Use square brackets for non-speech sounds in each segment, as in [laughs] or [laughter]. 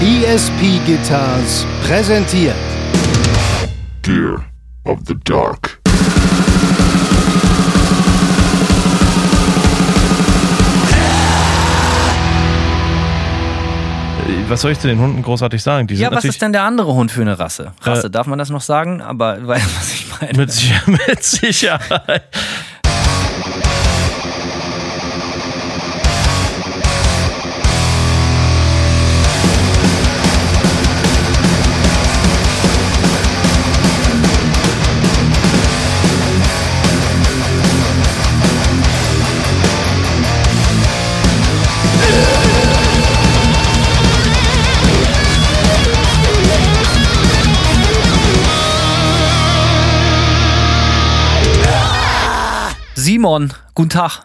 ESP Guitars präsentiert Gear of the Dark. Was soll ich zu den Hunden großartig sagen? Die Ja, sind was natürlich ist denn der andere Hund für eine Rasse? Rasse, darf man das noch sagen? Aber [laughs] du weißt, was ich meine. mit, mit Sicherheit. Simon, guten Tag.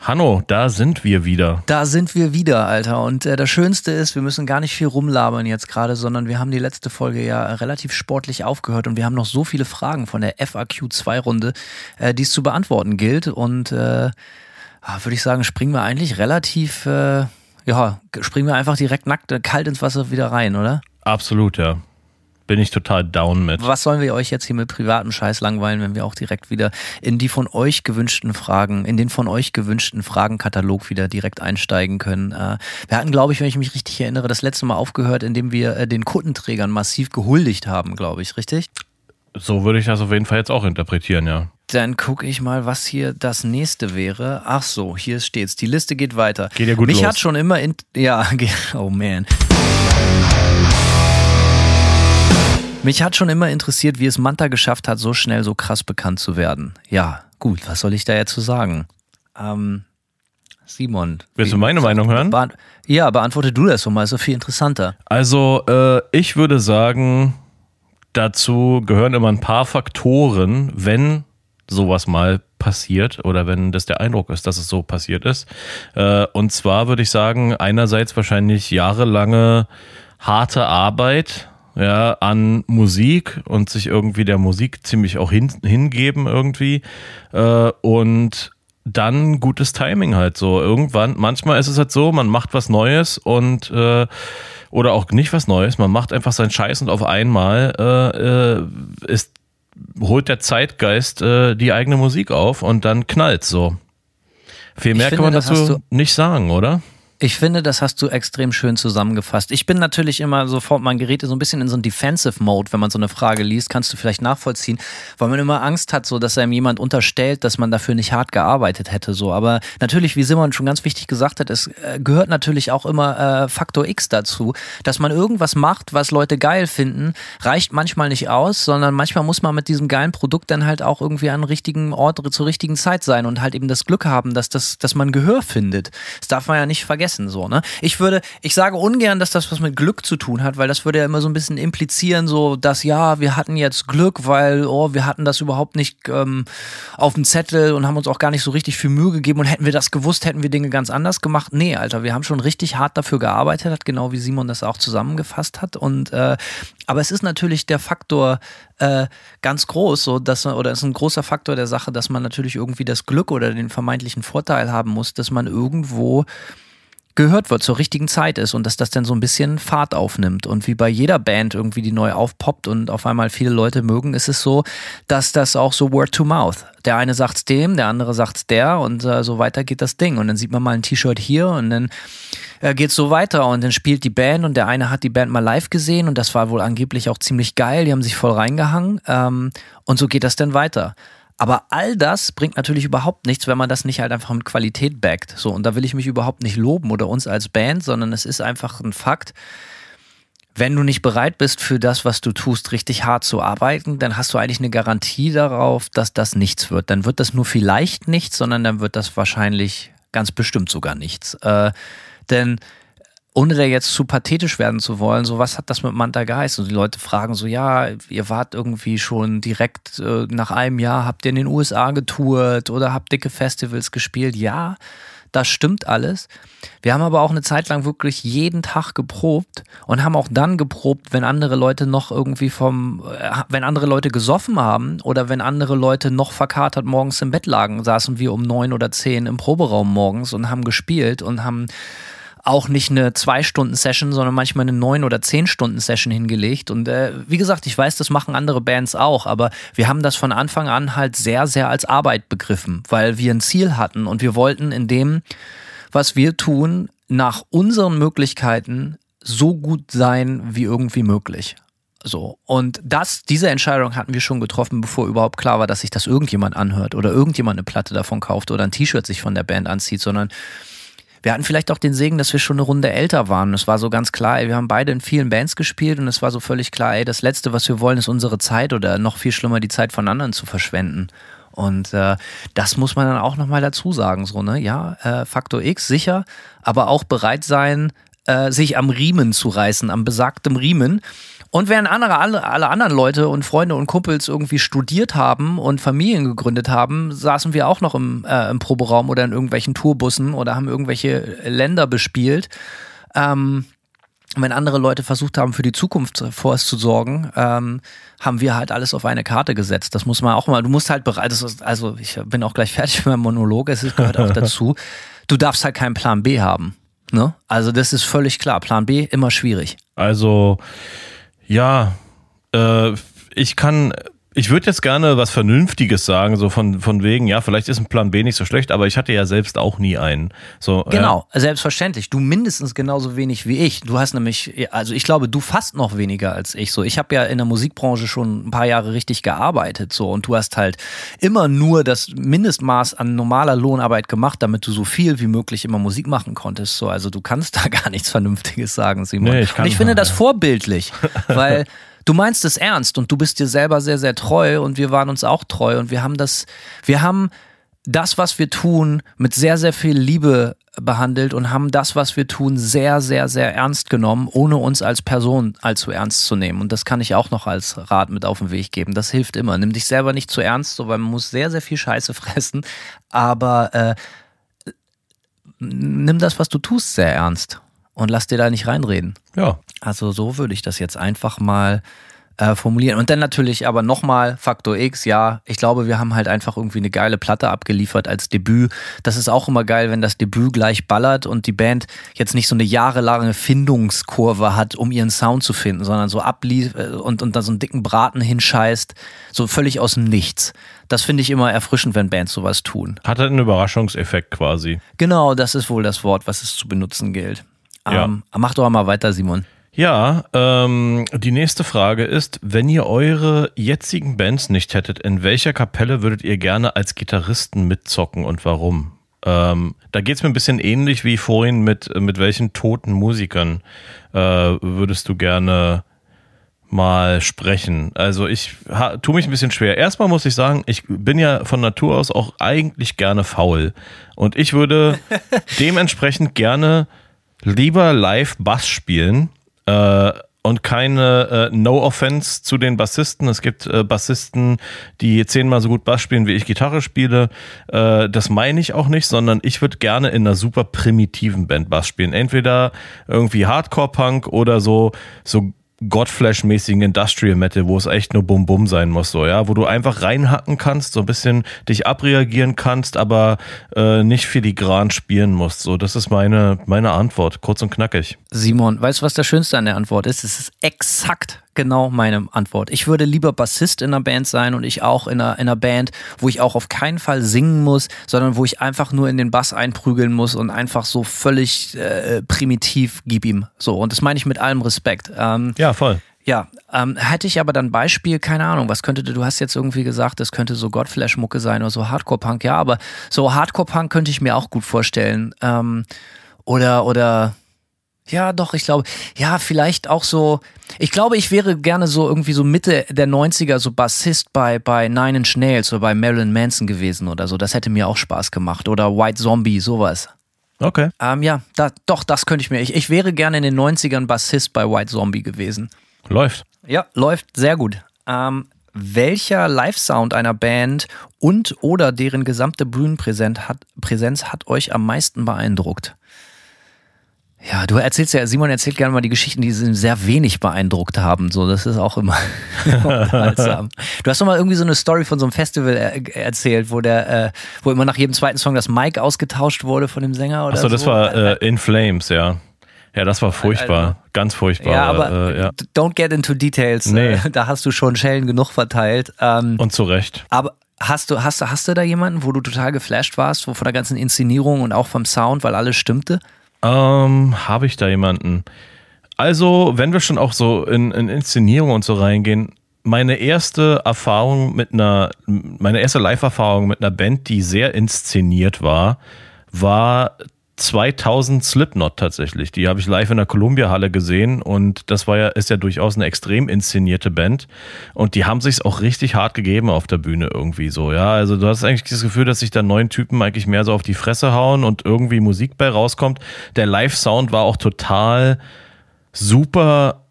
Hanno, da sind wir wieder. Da sind wir wieder, Alter. Und äh, das Schönste ist, wir müssen gar nicht viel rumlabern jetzt gerade, sondern wir haben die letzte Folge ja relativ sportlich aufgehört und wir haben noch so viele Fragen von der FAQ2-Runde, äh, die es zu beantworten gilt. Und äh, würde ich sagen, springen wir eigentlich relativ, äh, ja, springen wir einfach direkt nackt, äh, kalt ins Wasser wieder rein, oder? Absolut, ja. Bin ich total down mit. Was sollen wir euch jetzt hier mit privatem Scheiß langweilen, wenn wir auch direkt wieder in die von euch gewünschten Fragen, in den von euch gewünschten Fragenkatalog wieder direkt einsteigen können? Äh, wir hatten, glaube ich, wenn ich mich richtig erinnere, das letzte Mal aufgehört, indem wir äh, den Kundenträgern massiv gehuldigt haben, glaube ich, richtig? So würde ich das auf jeden Fall jetzt auch interpretieren, ja. Dann gucke ich mal, was hier das nächste wäre. Ach so, hier steht's. Die Liste geht weiter. Geht ja gut Mich los. hat schon immer in ja, [laughs] oh man. Mich hat schon immer interessiert, wie es Manta geschafft hat, so schnell so krass bekannt zu werden. Ja, gut, was soll ich da jetzt zu sagen? Ähm, Simon. Willst du meine Meinung hören? Beant ja, beantworte du das doch mal, ist so viel interessanter. Also, äh, ich würde sagen, dazu gehören immer ein paar Faktoren, wenn sowas mal passiert oder wenn das der Eindruck ist, dass es so passiert ist. Äh, und zwar würde ich sagen, einerseits wahrscheinlich jahrelange harte Arbeit ja, an Musik und sich irgendwie der Musik ziemlich auch hin, hingeben irgendwie äh, und dann gutes Timing halt so. Irgendwann, manchmal ist es halt so, man macht was Neues und äh, oder auch nicht was Neues, man macht einfach seinen Scheiß und auf einmal äh, äh, ist, holt der Zeitgeist äh, die eigene Musik auf und dann knallt so. Viel mehr finde, kann man dazu nicht sagen, oder? Ich finde, das hast du extrem schön zusammengefasst. Ich bin natürlich immer sofort, man gerät so ein bisschen in so einen Defensive Mode, wenn man so eine Frage liest, kannst du vielleicht nachvollziehen, weil man immer Angst hat, so dass einem jemand unterstellt, dass man dafür nicht hart gearbeitet hätte. So, aber natürlich, wie Simon schon ganz wichtig gesagt hat, es äh, gehört natürlich auch immer äh, Faktor X dazu, dass man irgendwas macht, was Leute geil finden, reicht manchmal nicht aus, sondern manchmal muss man mit diesem geilen Produkt dann halt auch irgendwie an richtigen Ort zur richtigen Zeit sein und halt eben das Glück haben, dass das, dass man Gehör findet. Das darf man ja nicht vergessen, so, ne? Ich würde, ich sage ungern, dass das was mit Glück zu tun hat, weil das würde ja immer so ein bisschen implizieren, so, dass ja, wir hatten jetzt Glück, weil, oh, wir hatten das überhaupt nicht ähm, auf dem Zettel und haben uns auch gar nicht so richtig viel Mühe gegeben und hätten wir das gewusst, hätten wir Dinge ganz anders gemacht. Nee, Alter, wir haben schon richtig hart dafür gearbeitet, hat genau wie Simon das auch zusammengefasst hat und äh, aber es ist natürlich der Faktor äh, ganz groß, so dass man, oder es ist ein großer Faktor der Sache, dass man natürlich irgendwie das Glück oder den vermeintlichen Vorteil haben muss, dass man irgendwo gehört wird, zur richtigen Zeit ist und dass das dann so ein bisschen Fahrt aufnimmt. Und wie bei jeder Band irgendwie, die neu aufpoppt und auf einmal viele Leute mögen, ist es so, dass das auch so Word to Mouth. Der eine sagt's dem, der andere sagt's der und äh, so weiter geht das Ding. Und dann sieht man mal ein T-Shirt hier und dann äh, geht's so weiter und dann spielt die Band und der eine hat die Band mal live gesehen und das war wohl angeblich auch ziemlich geil. Die haben sich voll reingehangen ähm, und so geht das dann weiter. Aber all das bringt natürlich überhaupt nichts, wenn man das nicht halt einfach mit Qualität backt. So, und da will ich mich überhaupt nicht loben oder uns als Band, sondern es ist einfach ein Fakt. Wenn du nicht bereit bist, für das, was du tust, richtig hart zu arbeiten, dann hast du eigentlich eine Garantie darauf, dass das nichts wird. Dann wird das nur vielleicht nichts, sondern dann wird das wahrscheinlich ganz bestimmt sogar nichts. Äh, denn ohne da jetzt zu pathetisch werden zu wollen, so was hat das mit Manta geheißen? Und die Leute fragen so, ja, ihr wart irgendwie schon direkt äh, nach einem Jahr, habt ihr in den USA getourt oder habt dicke Festivals gespielt? Ja, das stimmt alles. Wir haben aber auch eine Zeit lang wirklich jeden Tag geprobt und haben auch dann geprobt, wenn andere Leute noch irgendwie vom, äh, wenn andere Leute gesoffen haben oder wenn andere Leute noch verkatert morgens im Bett lagen, saßen wir um neun oder zehn im Proberaum morgens und haben gespielt und haben auch nicht eine zwei Stunden Session, sondern manchmal eine neun oder zehn Stunden Session hingelegt. Und äh, wie gesagt, ich weiß, das machen andere Bands auch, aber wir haben das von Anfang an halt sehr, sehr als Arbeit begriffen, weil wir ein Ziel hatten und wir wollten in dem, was wir tun, nach unseren Möglichkeiten so gut sein wie irgendwie möglich. So. Und das, diese Entscheidung hatten wir schon getroffen, bevor überhaupt klar war, dass sich das irgendjemand anhört oder irgendjemand eine Platte davon kauft oder ein T-Shirt sich von der Band anzieht, sondern wir hatten vielleicht auch den Segen, dass wir schon eine Runde älter waren. Es war so ganz klar, ey, wir haben beide in vielen Bands gespielt und es war so völlig klar, ey, das Letzte, was wir wollen, ist unsere Zeit oder noch viel schlimmer, die Zeit von anderen zu verschwenden. Und äh, das muss man dann auch nochmal dazu sagen, so, ne? Ja, äh, Faktor X, sicher, aber auch bereit sein, äh, sich am Riemen zu reißen, am besagtem Riemen. Und während andere, alle, alle anderen Leute und Freunde und Kumpels irgendwie studiert haben und Familien gegründet haben, saßen wir auch noch im, äh, im Proberaum oder in irgendwelchen Tourbussen oder haben irgendwelche Länder bespielt. Ähm, wenn andere Leute versucht haben, für die Zukunft vor zu sorgen, ähm, haben wir halt alles auf eine Karte gesetzt. Das muss man auch mal, du musst halt bereit, also ich bin auch gleich [laughs] fertig mit meinem Monolog, es gehört auch [laughs] dazu. Du darfst halt keinen Plan B haben. Ne? Also das ist völlig klar. Plan B immer schwierig. Also ja, äh, ich kann ich würde jetzt gerne was Vernünftiges sagen, so von, von wegen, ja, vielleicht ist ein Plan B nicht so schlecht, aber ich hatte ja selbst auch nie einen. So, genau, ja. selbstverständlich. Du mindestens genauso wenig wie ich. Du hast nämlich, also ich glaube, du fast noch weniger als ich. So, ich habe ja in der Musikbranche schon ein paar Jahre richtig gearbeitet, so und du hast halt immer nur das Mindestmaß an normaler Lohnarbeit gemacht, damit du so viel wie möglich immer Musik machen konntest. So, also du kannst [laughs] da gar nichts Vernünftiges sagen, Simon. Nee, ich und ich finde das vorbildlich, weil [laughs] du meinst es ernst und du bist dir selber sehr, sehr treu und wir waren uns auch treu und wir haben das, wir haben das, was wir tun, mit sehr, sehr viel Liebe behandelt und haben das, was wir tun, sehr, sehr, sehr ernst genommen, ohne uns als Person allzu ernst zu nehmen. Und das kann ich auch noch als Rat mit auf den Weg geben. Das hilft immer. Nimm dich selber nicht zu ernst, so, weil man muss sehr, sehr viel Scheiße [laughs] fressen. Aber äh, nimm das, was du tust, sehr ernst und lass dir da nicht reinreden. Ja. Also so würde ich das jetzt einfach mal äh, formulieren. Und dann natürlich aber nochmal Faktor X, ja, ich glaube, wir haben halt einfach irgendwie eine geile Platte abgeliefert als Debüt. Das ist auch immer geil, wenn das Debüt gleich ballert und die Band jetzt nicht so eine jahrelange Findungskurve hat, um ihren Sound zu finden, sondern so ablief äh, und, und dann so einen dicken Braten hinscheißt, so völlig aus dem Nichts. Das finde ich immer erfrischend, wenn Bands sowas tun. Hat halt einen Überraschungseffekt quasi. Genau, das ist wohl das Wort, was es zu benutzen gilt. Ja. Ähm, mach doch mal weiter, Simon. Ja, ähm, die nächste Frage ist, wenn ihr eure jetzigen Bands nicht hättet, in welcher Kapelle würdet ihr gerne als Gitarristen mitzocken und warum? Ähm, da geht es mir ein bisschen ähnlich wie vorhin mit, mit welchen toten Musikern äh, würdest du gerne mal sprechen. Also ich tue mich ein bisschen schwer. Erstmal muss ich sagen, ich bin ja von Natur aus auch eigentlich gerne faul. Und ich würde [laughs] dementsprechend gerne lieber live Bass spielen äh, und keine äh, No Offense zu den Bassisten. Es gibt äh, Bassisten, die zehnmal so gut Bass spielen, wie ich Gitarre spiele. Äh, das meine ich auch nicht, sondern ich würde gerne in einer super primitiven Band Bass spielen. Entweder irgendwie Hardcore-Punk oder so, so Godflash-mäßigen Industrial Metal, wo es echt nur Bum Bum sein muss, so, ja, wo du einfach reinhacken kannst, so ein bisschen dich abreagieren kannst, aber äh, nicht filigran spielen musst. So, das ist meine, meine Antwort, kurz und knackig. Simon, weißt du, was das Schönste an der Antwort ist? Es ist exakt genau meine Antwort. Ich würde lieber Bassist in einer Band sein und ich auch in einer, in einer Band, wo ich auch auf keinen Fall singen muss, sondern wo ich einfach nur in den Bass einprügeln muss und einfach so völlig äh, primitiv gib ihm. So, und das meine ich mit allem Respekt. Ähm, ja, voll. Ja, ähm, hätte ich aber dann Beispiel, keine Ahnung, was könnte, du hast jetzt irgendwie gesagt, das könnte so Godflash-Mucke sein oder so Hardcore-Punk, ja, aber so Hardcore-Punk könnte ich mir auch gut vorstellen. Ähm, oder, oder, ja, doch, ich glaube, ja, vielleicht auch so. Ich glaube, ich wäre gerne so irgendwie so Mitte der 90er so Bassist bei, bei Nine Inch Nails oder bei Marilyn Manson gewesen oder so. Das hätte mir auch Spaß gemacht. Oder White Zombie, sowas. Okay. Ähm, ja, da, doch, das könnte ich mir. Ich, ich wäre gerne in den 90ern Bassist bei White Zombie gewesen. Läuft. Ja, läuft sehr gut. Ähm, welcher Live-Sound einer Band und oder deren gesamte Bühnenpräsenz hat, Präsenz hat euch am meisten beeindruckt? Ja, du erzählst ja, Simon erzählt gerne mal die Geschichten, die sie sehr wenig beeindruckt haben. So, das ist auch immer [laughs] unterhaltsam. Du hast doch mal irgendwie so eine Story von so einem Festival er erzählt, wo der, äh, wo immer nach jedem zweiten Song das Mic ausgetauscht wurde von dem Sänger oder Achso, das so. war äh, In Flames, ja. Ja, das war furchtbar. Also- Ganz furchtbar. ja, aber äh, ja. don't get into details. Nee. Äh, [laughs] Da hast du schon Schellen genug verteilt. Ähm, Und zu Recht. aber hast du, hast du, hast du da jemanden, wo du total geflasht warst, wo von der ganzen Inszenierung und auch vom Sound, weil alles stimmte? Ähm, habe ich da jemanden? Also, wenn wir schon auch so in, in Inszenierung und so reingehen, meine erste Erfahrung mit einer, meine erste Live-Erfahrung mit einer Band, die sehr inszeniert war, war 2000 Slipknot tatsächlich. Die habe ich live in der Columbia-Halle gesehen und das war ja, ist ja durchaus eine extrem inszenierte Band und die haben sich's auch richtig hart gegeben auf der Bühne irgendwie so, ja. Also du hast eigentlich das Gefühl, dass sich da neun Typen eigentlich mehr so auf die Fresse hauen und irgendwie Musik bei rauskommt. Der Live-Sound war auch total super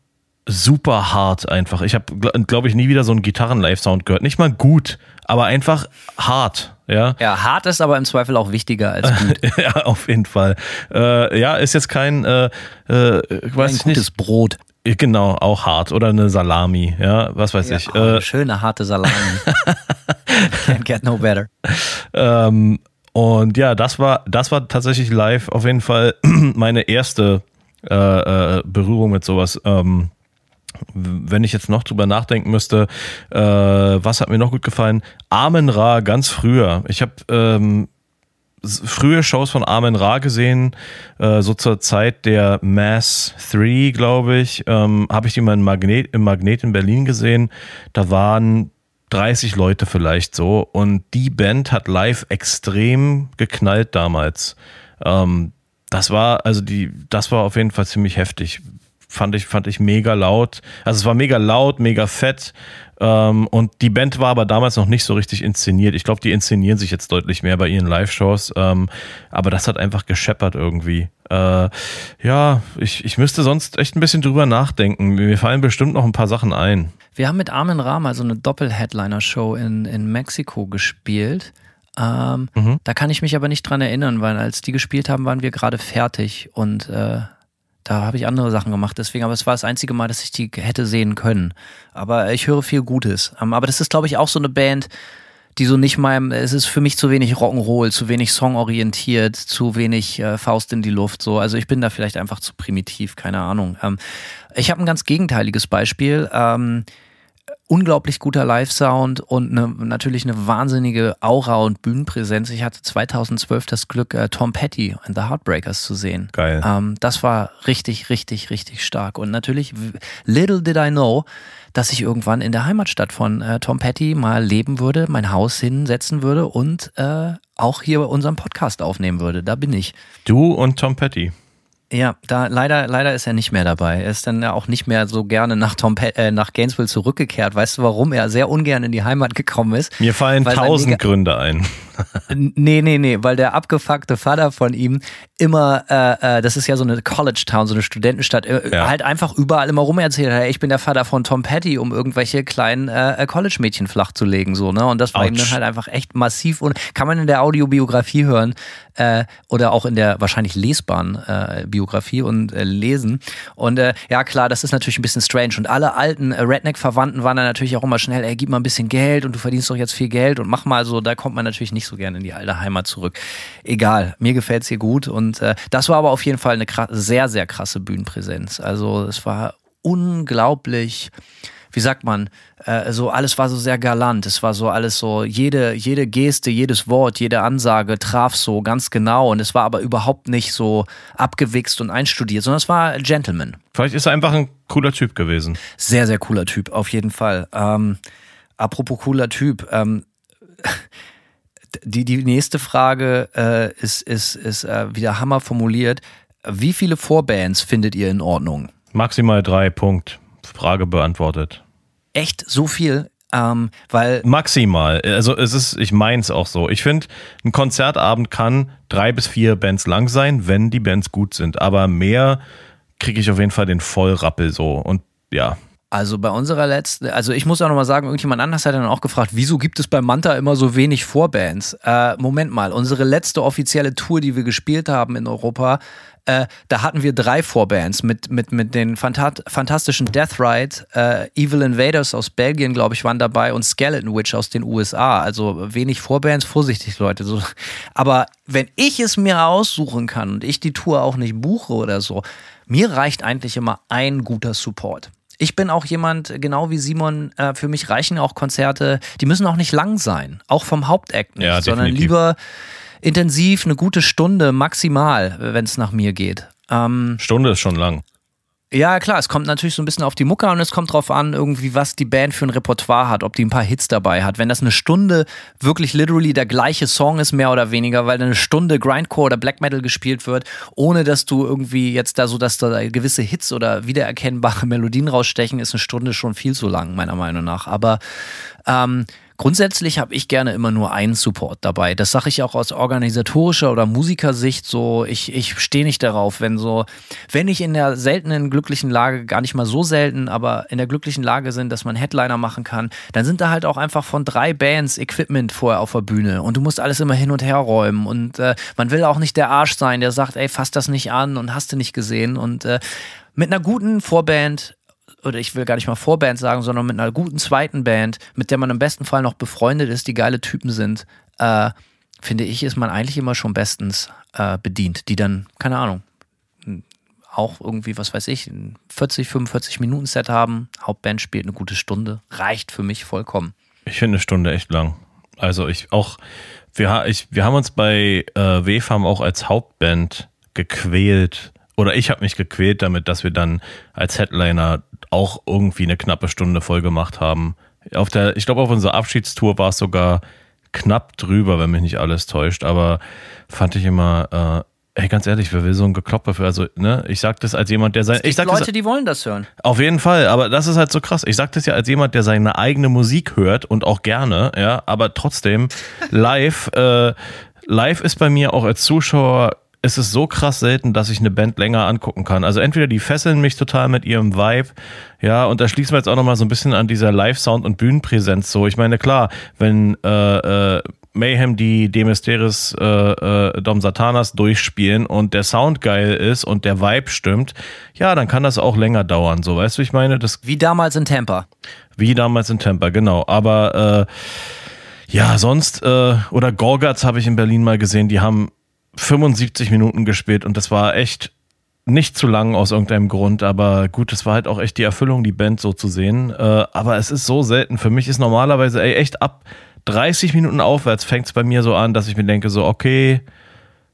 super hart einfach. Ich habe, glaube ich, nie wieder so einen Gitarren-Live-Sound gehört. Nicht mal gut, aber einfach hart. Ja, Ja, hart ist aber im Zweifel auch wichtiger als gut. [laughs] ja auf jeden Fall. Äh, ja, ist jetzt kein, äh, äh, weiß Ein ich gutes nicht. Brot. Genau, auch hart. Oder eine Salami, ja, was weiß ich. Ja, oh, eine Äh, schöne harte Salami. [laughs] Can't get no better. Ähm, und ja, das war, das war tatsächlich live auf jeden Fall [clears throat] meine erste äh, äh, Berührung mit sowas. Ähm, wenn ich jetzt noch drüber nachdenken müsste, äh, was hat mir noch gut gefallen? Amen Ra ganz früher. Ich habe ähm, frühe Shows von Amen Ra gesehen, äh, so zur Zeit der Mass 3, glaube ich, ähm, habe ich die mal im Magnet, im Magnet in Berlin gesehen. Da waren 30 Leute vielleicht so und die Band hat live extrem geknallt damals. Ähm, das war, also die, das war auf jeden Fall ziemlich heftig. Fand ich, fand ich mega laut. Also es war mega laut, mega fett. Ähm, und die Band war aber damals noch nicht so richtig inszeniert. Ich glaube, die inszenieren sich jetzt deutlich mehr bei ihren Live-Shows. Ähm, aber das hat einfach gescheppert irgendwie. Äh, ja, ich, ich müsste sonst echt ein bisschen drüber nachdenken. Mir fallen bestimmt noch ein paar Sachen ein. Wir haben mit Armin Ra mal so eine Doppel-Headliner-Show in, in Mexiko gespielt. Ähm, Mhm. Da kann ich mich aber nicht dran erinnern, weil als die gespielt haben, waren wir gerade fertig und äh, da habe ich andere Sachen gemacht. Deswegen, aber es war das einzige Mal, dass ich die hätte sehen können. Aber ich höre viel Gutes. Ähm, aber das ist, glaube ich, auch so eine Band, die so nicht meinem, es ist für mich zu wenig Rock'n'Roll, zu wenig songorientiert, zu wenig äh, Faust in die Luft. So, also ich bin da vielleicht einfach zu primitiv, keine Ahnung. Ähm, ich habe ein ganz gegenteiliges Beispiel. Ähm, unglaublich guter Live-Sound und eine, natürlich eine wahnsinnige Aura und Bühnenpräsenz. Ich hatte 2012 das Glück, äh, Tom Petty and the Heartbreakers zu sehen. Geil. Ähm, das war richtig, richtig, richtig stark. Und natürlich, little did I know, dass ich irgendwann in der Heimatstadt von äh, Tom Petty mal leben würde, mein Haus hinsetzen würde und äh, auch hier unseren Podcast aufnehmen würde. Da bin ich. Du und Tom Petty. Ja, da leider, leider ist er nicht mehr dabei. Er ist dann ja auch nicht mehr so gerne nach Tom äh, nach Gainesville zurückgekehrt. Weißt du, warum er sehr ungern in die Heimat gekommen ist? Mir fallen tausend Gründe ein. Nee, nee, nee, weil der abgefuckte Vater von ihm immer, äh, äh, das ist ja so eine College Town, so eine Studentenstadt, äh, Ja. halt einfach überall immer rum erzählt hat, hey, ich bin der Vater von Tom Petty, um irgendwelche kleinen äh, College-Mädchen flach zu legen, so, ne? Und das war ihm Autsch. dann halt einfach echt massiv und kann man in der Audiobiografie hören äh, oder auch in der wahrscheinlich lesbaren äh, Biografie und äh, lesen. Und äh, ja, klar, das ist natürlich ein bisschen strange. Und alle alten äh, Redneck-Verwandten waren dann natürlich auch immer schnell, ey, gib mal ein bisschen Geld und du verdienst doch jetzt viel Geld und mach mal so, da kommt man natürlich nicht so gerne in die alte Heimat zurück. Egal, mir gefällt's hier gut. Und äh, das war aber auf jeden Fall eine sehr, sehr krasse Bühnenpräsenz. Also es war unglaublich wie sagt man, äh, so alles war so sehr galant. Es war so alles so, jede, jede Geste, jedes Wort, jede Ansage traf so ganz genau und es war aber überhaupt nicht so abgewichst und einstudiert, sondern es war Gentleman. Vielleicht ist er einfach ein cooler Typ gewesen. Sehr, sehr cooler Typ, auf jeden Fall. Ähm, apropos cooler Typ, ähm, die, die nächste Frage äh, ist, ist, ist äh, wieder Hammer formuliert. Wie viele Vorbands findet ihr in Ordnung? Maximal drei, Punkt. Frage beantwortet. Echt so viel? Ähm, weil Maximal. Also es ist, ich meins auch so. Ich finde, ein Konzertabend kann drei bis vier Bands lang sein, wenn die Bands gut sind. Aber mehr kriege ich auf jeden Fall den Vollrappel so. Und ja, Also bei unserer letzten, also ich muss auch nochmal sagen, irgendjemand anders hat dann auch gefragt, wieso gibt es bei Manta immer so wenig Vorbands? Äh, Moment mal, unsere letzte offizielle Tour, die wir gespielt haben in Europa, äh, da hatten wir drei Vorbands mit, mit, mit den Phanta fantastischen Death Ride, äh, Evil Invaders aus Belgien, glaube ich, waren dabei und Skeleton Witch aus den USA. Also wenig Vorbands, vorsichtig, Leute. So. Aber wenn ich es mir aussuchen kann und ich die Tour auch nicht buche oder so, mir reicht eigentlich immer ein guter Support. Ich bin auch jemand, genau wie Simon, äh, für mich reichen auch Konzerte, die müssen auch nicht lang sein, auch vom Hauptakt nicht, Ja, sondern lieber intensiv eine gute Stunde maximal, wenn es nach mir geht. Ähm, Stunde ist schon lang. Ja, klar, es kommt natürlich so ein bisschen auf die Mucke und es kommt drauf an, irgendwie, was die Band für ein Repertoire hat, ob die ein paar Hits dabei hat. Wenn das eine Stunde wirklich literally der gleiche Song ist, mehr oder weniger, weil eine Stunde Grindcore oder Black Metal gespielt wird, ohne dass du irgendwie jetzt da so, dass da gewisse Hits oder wiedererkennbare [laughs] Melodien rausstechen, ist eine Stunde schon viel zu lang, meiner Meinung nach. Aber ähm, grundsätzlich habe ich gerne immer nur einen Support dabei. Das sage ich auch aus organisatorischer oder Musikersicht so. Ich, ich stehe nicht darauf, wenn so, wenn ich in der seltenen glücklichen Lage, gar nicht mal so selten, aber in der glücklichen Lage sind, dass man Headliner machen kann, dann sind da halt auch einfach von drei Bands Equipment vorher auf der Bühne und du musst alles immer hin und her räumen und äh, man will auch nicht der Arsch sein, der sagt, ey, fass das nicht an und hast du nicht gesehen und äh, mit einer guten Vorband oder ich will gar nicht mal Vorband sagen, sondern mit einer guten zweiten Band, mit der man im besten Fall noch befreundet ist, die geile Typen sind, äh, finde ich, ist man eigentlich immer schon bestens äh, bedient, die dann, keine Ahnung, auch irgendwie, was weiß ich, ein 40, 45 Minuten Set haben, Hauptband spielt eine gute Stunde, reicht für mich vollkommen. Ich finde eine Stunde echt lang. Also ich auch, wir, ich, wir haben uns bei äh, WFAM auch als Hauptband gequält. Oder ich habe mich gequält damit, dass wir dann als Headliner auch irgendwie eine knappe Stunde voll gemacht haben. Auf der, ich glaube, auf unserer Abschiedstour war es sogar knapp drüber, wenn mich nicht alles täuscht. Aber fand ich immer, äh, ey, ganz ehrlich, wer will so ein Geklopper für, also, ne, ich sag das als jemand, der sein, ich sag das, Leute, die wollen das hören. auf jeden Fall, aber das ist halt so krass. Ich sag das ja als jemand, der seine eigene Musik hört und auch gerne, ja, aber trotzdem [laughs] live, äh, live ist bei mir auch als Zuschauer ist es so krass selten, dass ich eine Band länger angucken kann. Also entweder die fesseln mich total mit ihrem Vibe, ja, und da schließen wir jetzt auch nochmal so ein bisschen an dieser Live-Sound- und Bühnenpräsenz so. Ich meine, klar, wenn äh, äh, Mayhem die Demesteris äh, äh, Dom Satanas durchspielen und der Sound geil ist und der Vibe stimmt, ja, dann kann das auch länger dauern. So, weißt du, ich meine, das Wie damals in Tampa. wie damals in Tampa, genau. Aber äh, ja, sonst äh, oder Gorgatz habe ich in Berlin mal gesehen. Die haben 75 Minuten gespielt und das war echt nicht zu lang aus irgendeinem Grund, aber gut, es war halt auch echt die Erfüllung, die Band so zu sehen. Äh, aber es ist so selten. Für mich ist normalerweise ey, echt ab 30 Minuten aufwärts fängt es bei mir so an, dass ich mir denke, so, okay,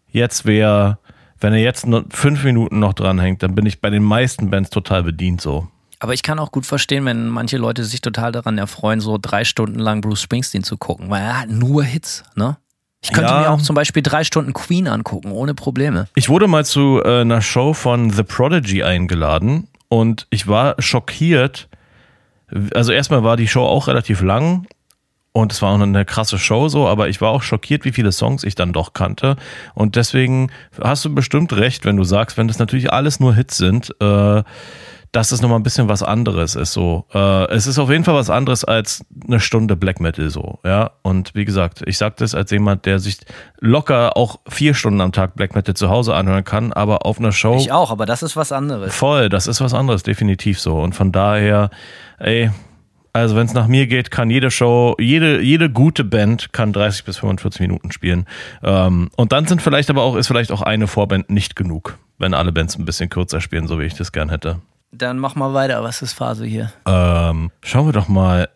jetzt wäre, wenn er jetzt nur fünf Minuten noch dranhängt, dann bin ich bei den meisten Bands total bedient so. Aber ich kann auch gut verstehen, wenn manche Leute sich total daran erfreuen, so drei Stunden lang Bruce Springsteen zu gucken, weil er hat nur Hits, ne? Ich könnte Ja. mir auch zum Beispiel drei Stunden Queen angucken, ohne Probleme. Ich wurde mal zu äh, einer Show von The Prodigy eingeladen und ich war schockiert. Also erstmal war die Show auch relativ lang und es war auch eine krasse Show so, aber ich war auch schockiert, wie viele Songs ich dann doch kannte. Und deswegen hast du bestimmt recht, wenn du sagst, wenn das natürlich alles nur Hits sind, äh, dass es nochmal ein bisschen was anderes ist. So, äh, es ist auf jeden Fall was anderes als eine Stunde Black Metal so, ja. Und wie gesagt, ich sage das als jemand, der sich locker auch vier Stunden am Tag Black Metal zu Hause anhören kann, aber auf einer Show Ich auch, aber das ist was anderes. voll, das ist was anderes, definitiv so. Und von daher, ey, also wenn es nach mir geht, kann jede Show, jede, jede gute Band kann 30 bis 45 Minuten spielen. Ähm, und dann sind vielleicht aber auch, ist vielleicht auch eine Vorband nicht genug, wenn alle Bands ein bisschen kürzer spielen, so wie ich das gern hätte. Dann mach mal weiter, was ist Phase hier? Ähm, schauen wir doch mal.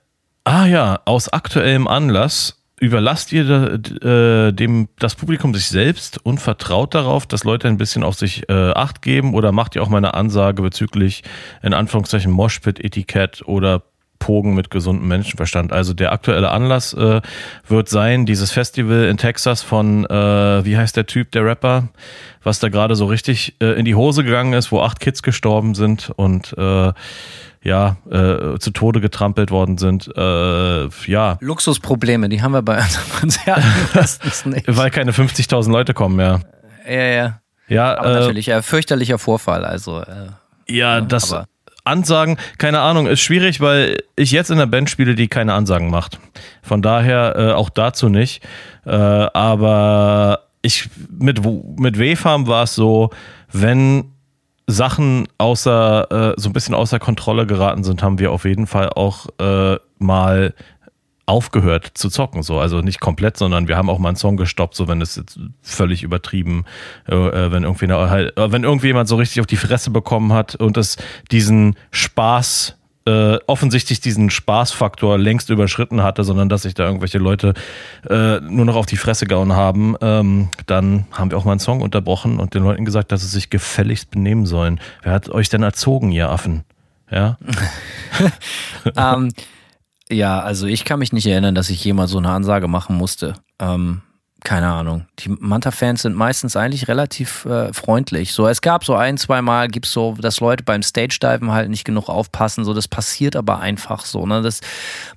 Ah ja, aus aktuellem Anlass überlasst ihr äh, dem das Publikum sich selbst und vertraut darauf, dass Leute ein bisschen auf sich äh, Acht geben oder macht ihr auch mal eine Ansage bezüglich in Anführungszeichen Moshpit Etikett oder Pogen mit gesundem Menschenverstand. Also der aktuelle Anlass äh, wird sein, dieses Festival in Texas von, äh, wie heißt der Typ, der Rapper, was da gerade so richtig äh, in die Hose gegangen ist, wo acht Kids gestorben sind und äh, ja, äh, zu Tode getrampelt worden sind. Äh, ja, Luxusprobleme, die haben wir bei unseren Konzerten [laughs] meistens nicht. weil keine 50.000 Leute kommen, ja. Ja, ja. Ja, Aber äh, natürlich, ja, fürchterlicher Vorfall, also. Äh, ja, das aber- Ansagen, keine Ahnung, ist schwierig, weil ich jetzt in der Band spiele, die keine Ansagen macht. Von daher äh, auch dazu nicht. Äh, aber ich mit, mit W-Farm war es so, wenn Sachen außer, äh, so ein bisschen außer Kontrolle geraten sind, haben wir auf jeden Fall auch äh, mal aufgehört zu zocken, so also nicht komplett, sondern wir haben auch mal einen Song gestoppt, so wenn es jetzt völlig übertrieben, äh, äh wenn irgendwie halt, äh, wenn irgendjemand so richtig auf die Fresse bekommen hat und es diesen Spaß äh, offensichtlich diesen Spaßfaktor längst überschritten hatte, sondern dass sich da irgendwelche Leute äh, nur noch auf die Fresse gehauen haben, ähm, dann haben wir auch mal einen Song unterbrochen und den Leuten gesagt, dass sie sich gefälligst benehmen sollen. Wer hat euch denn erzogen, ihr Affen? Ja. [laughs] ähm, ja, also ich kann mich nicht erinnern, dass ich jemals so eine Ansage machen musste. Ähm, keine Ahnung. Die Manta-Fans sind meistens eigentlich relativ äh, freundlich. So, es gab so ein, zwei Mal, gibt's so, dass Leute beim Stage-Diven halt nicht genug aufpassen. So, das passiert aber einfach so. Ne? Das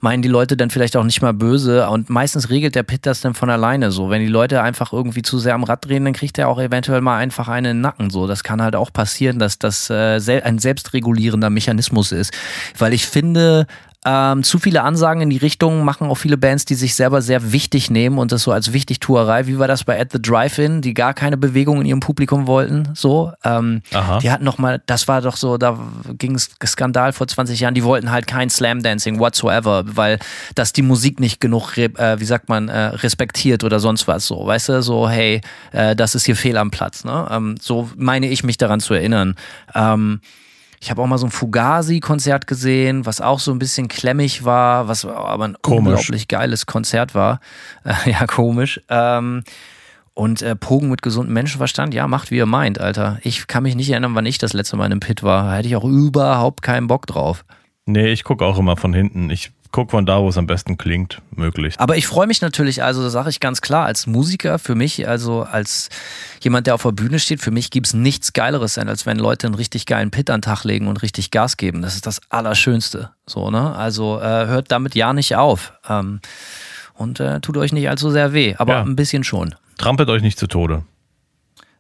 meinen die Leute dann vielleicht auch nicht mal böse. Und meistens regelt der Pit das dann von alleine so. Wenn die Leute einfach irgendwie zu sehr am Rad drehen, dann kriegt er auch eventuell mal einfach einen in den Nacken. So, das kann halt auch passieren, dass das äh, ein selbstregulierender Mechanismus ist. Weil ich finde, ähm, zu viele Ansagen in die Richtung machen auch viele Bands, die sich selber sehr wichtig nehmen und das so als Wichtigtuerei. Wie war das bei At the Drive-In, die gar keine Bewegung in ihrem Publikum wollten? So, ähm, die hatten noch mal, das war doch so, da ging es Skandal vor 20 Jahren. Die wollten halt kein Slam Dancing whatsoever, weil das die Musik nicht genug, äh, wie sagt man, äh, respektiert oder sonst was. So, weißt du, so hey, äh, das ist hier fehl am Platz. Ne? Ähm, so meine ich mich daran zu erinnern. Ähm, ich habe auch mal so ein Fugazi-Konzert gesehen, was auch so ein bisschen klemmig war, was aber ein komisch. unglaublich geiles Konzert war. [laughs] Äh, ja, komisch. Ähm, und äh, Pogen mit gesundem Menschenverstand, ja, macht wie ihr meint, Alter. Ich kann mich nicht erinnern, wann ich das letzte Mal in einem Pit war. Da hätte ich auch überhaupt keinen Bock drauf. Nee, ich gucke auch immer von hinten. Ich guck von da, wo es am besten klingt, möglich. Aber ich freue mich natürlich, also sage ich ganz klar, als Musiker, für mich, also als jemand, der auf der Bühne steht, für mich gibt es nichts Geileres, als wenn Leute einen richtig geilen Pit an den Tag legen und richtig Gas geben. Das ist das Allerschönste. So, ne? Also äh, hört damit ja nicht auf. Ähm, und äh, tut euch nicht allzu sehr weh, aber ja. ein bisschen schon. Trampelt euch nicht zu Tode.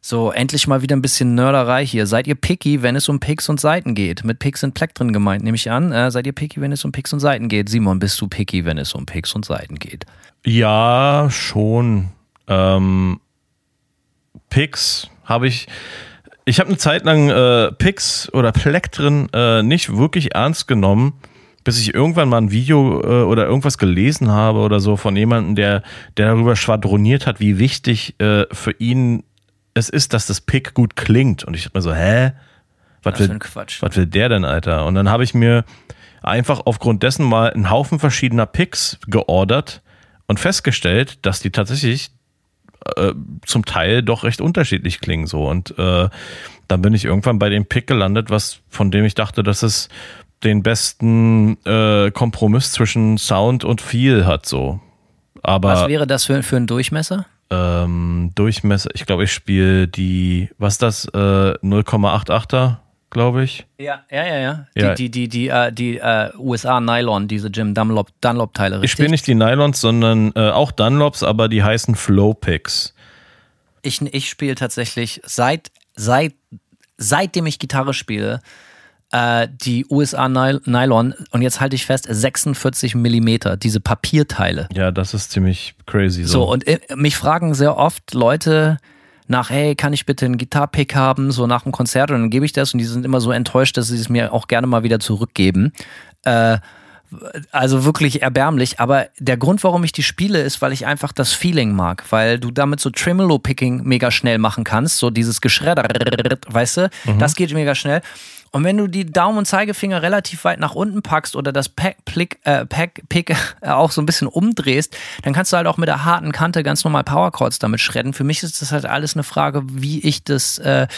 So, endlich mal wieder ein bisschen Nörderei hier. Seid ihr picky, wenn es um Picks und Seiten geht? Mit Picks und Pleck drin gemeint, nehme ich an. Äh, seid ihr picky, wenn es um Picks und Seiten geht? Simon, bist du picky, wenn es um Picks und Seiten geht? Ja, schon. Ähm, Picks habe ich. Ich habe eine Zeit lang äh, Picks oder Pleck drin äh, nicht wirklich ernst genommen, bis ich irgendwann mal ein Video äh, oder irgendwas gelesen habe oder so von jemandem, der, der darüber schwadroniert hat, wie wichtig äh, für ihn es ist, dass das Pick gut klingt. Und ich dachte mir so, hä? Was will, was will der denn, Alter? Und dann habe ich mir einfach aufgrund dessen mal einen Haufen verschiedener Picks geordert und festgestellt, dass die tatsächlich äh, zum Teil doch recht unterschiedlich klingen so. Und äh, dann bin ich irgendwann bei dem Pick gelandet, was von dem ich dachte, dass es den besten äh, Kompromiss zwischen Sound und Feel hat so. Aber was wäre das für, für ein Durchmesser? Ähm, Durchmesser, ich glaube, ich spiele die, was ist das, äh, 0,88er, glaube ich. Ja, ja, ja, ja. ja. Die, die, die, die, äh, die äh, USA Nylon, diese Jim Dunlop, Dunlop Teile, richtig? Ich spiele nicht die Nylons, sondern äh, auch Dunlops, aber die heißen Flow Picks. Ich, ich spiele tatsächlich seit, seit, seitdem ich Gitarre spiele, äh, die USA Nylon und jetzt halte ich fest, 46 Millimeter, diese Papierteile. Ja, das ist ziemlich crazy. So, so und äh, mich fragen sehr oft Leute nach, hey, kann ich bitte einen Gitarpick haben, so nach dem Konzert und dann gebe ich das und die sind immer so enttäuscht, dass sie es mir auch gerne mal wieder zurückgeben. Äh, also wirklich erbärmlich. Aber der Grund, warum ich die spiele, ist, weil ich einfach das Feeling mag. Weil du damit so Tremolo-Picking mega schnell machen kannst. So dieses Geschredder, weißt du? Mhm. Das geht mega schnell. Und wenn du die Daumen und Zeigefinger relativ weit nach unten packst oder das Pack, Pick, äh, Pack, Pick [laughs] auch so ein bisschen umdrehst, dann kannst du halt auch mit der harten Kante ganz normal Power Chords damit schredden. Für mich ist das halt alles eine Frage, wie ich das äh,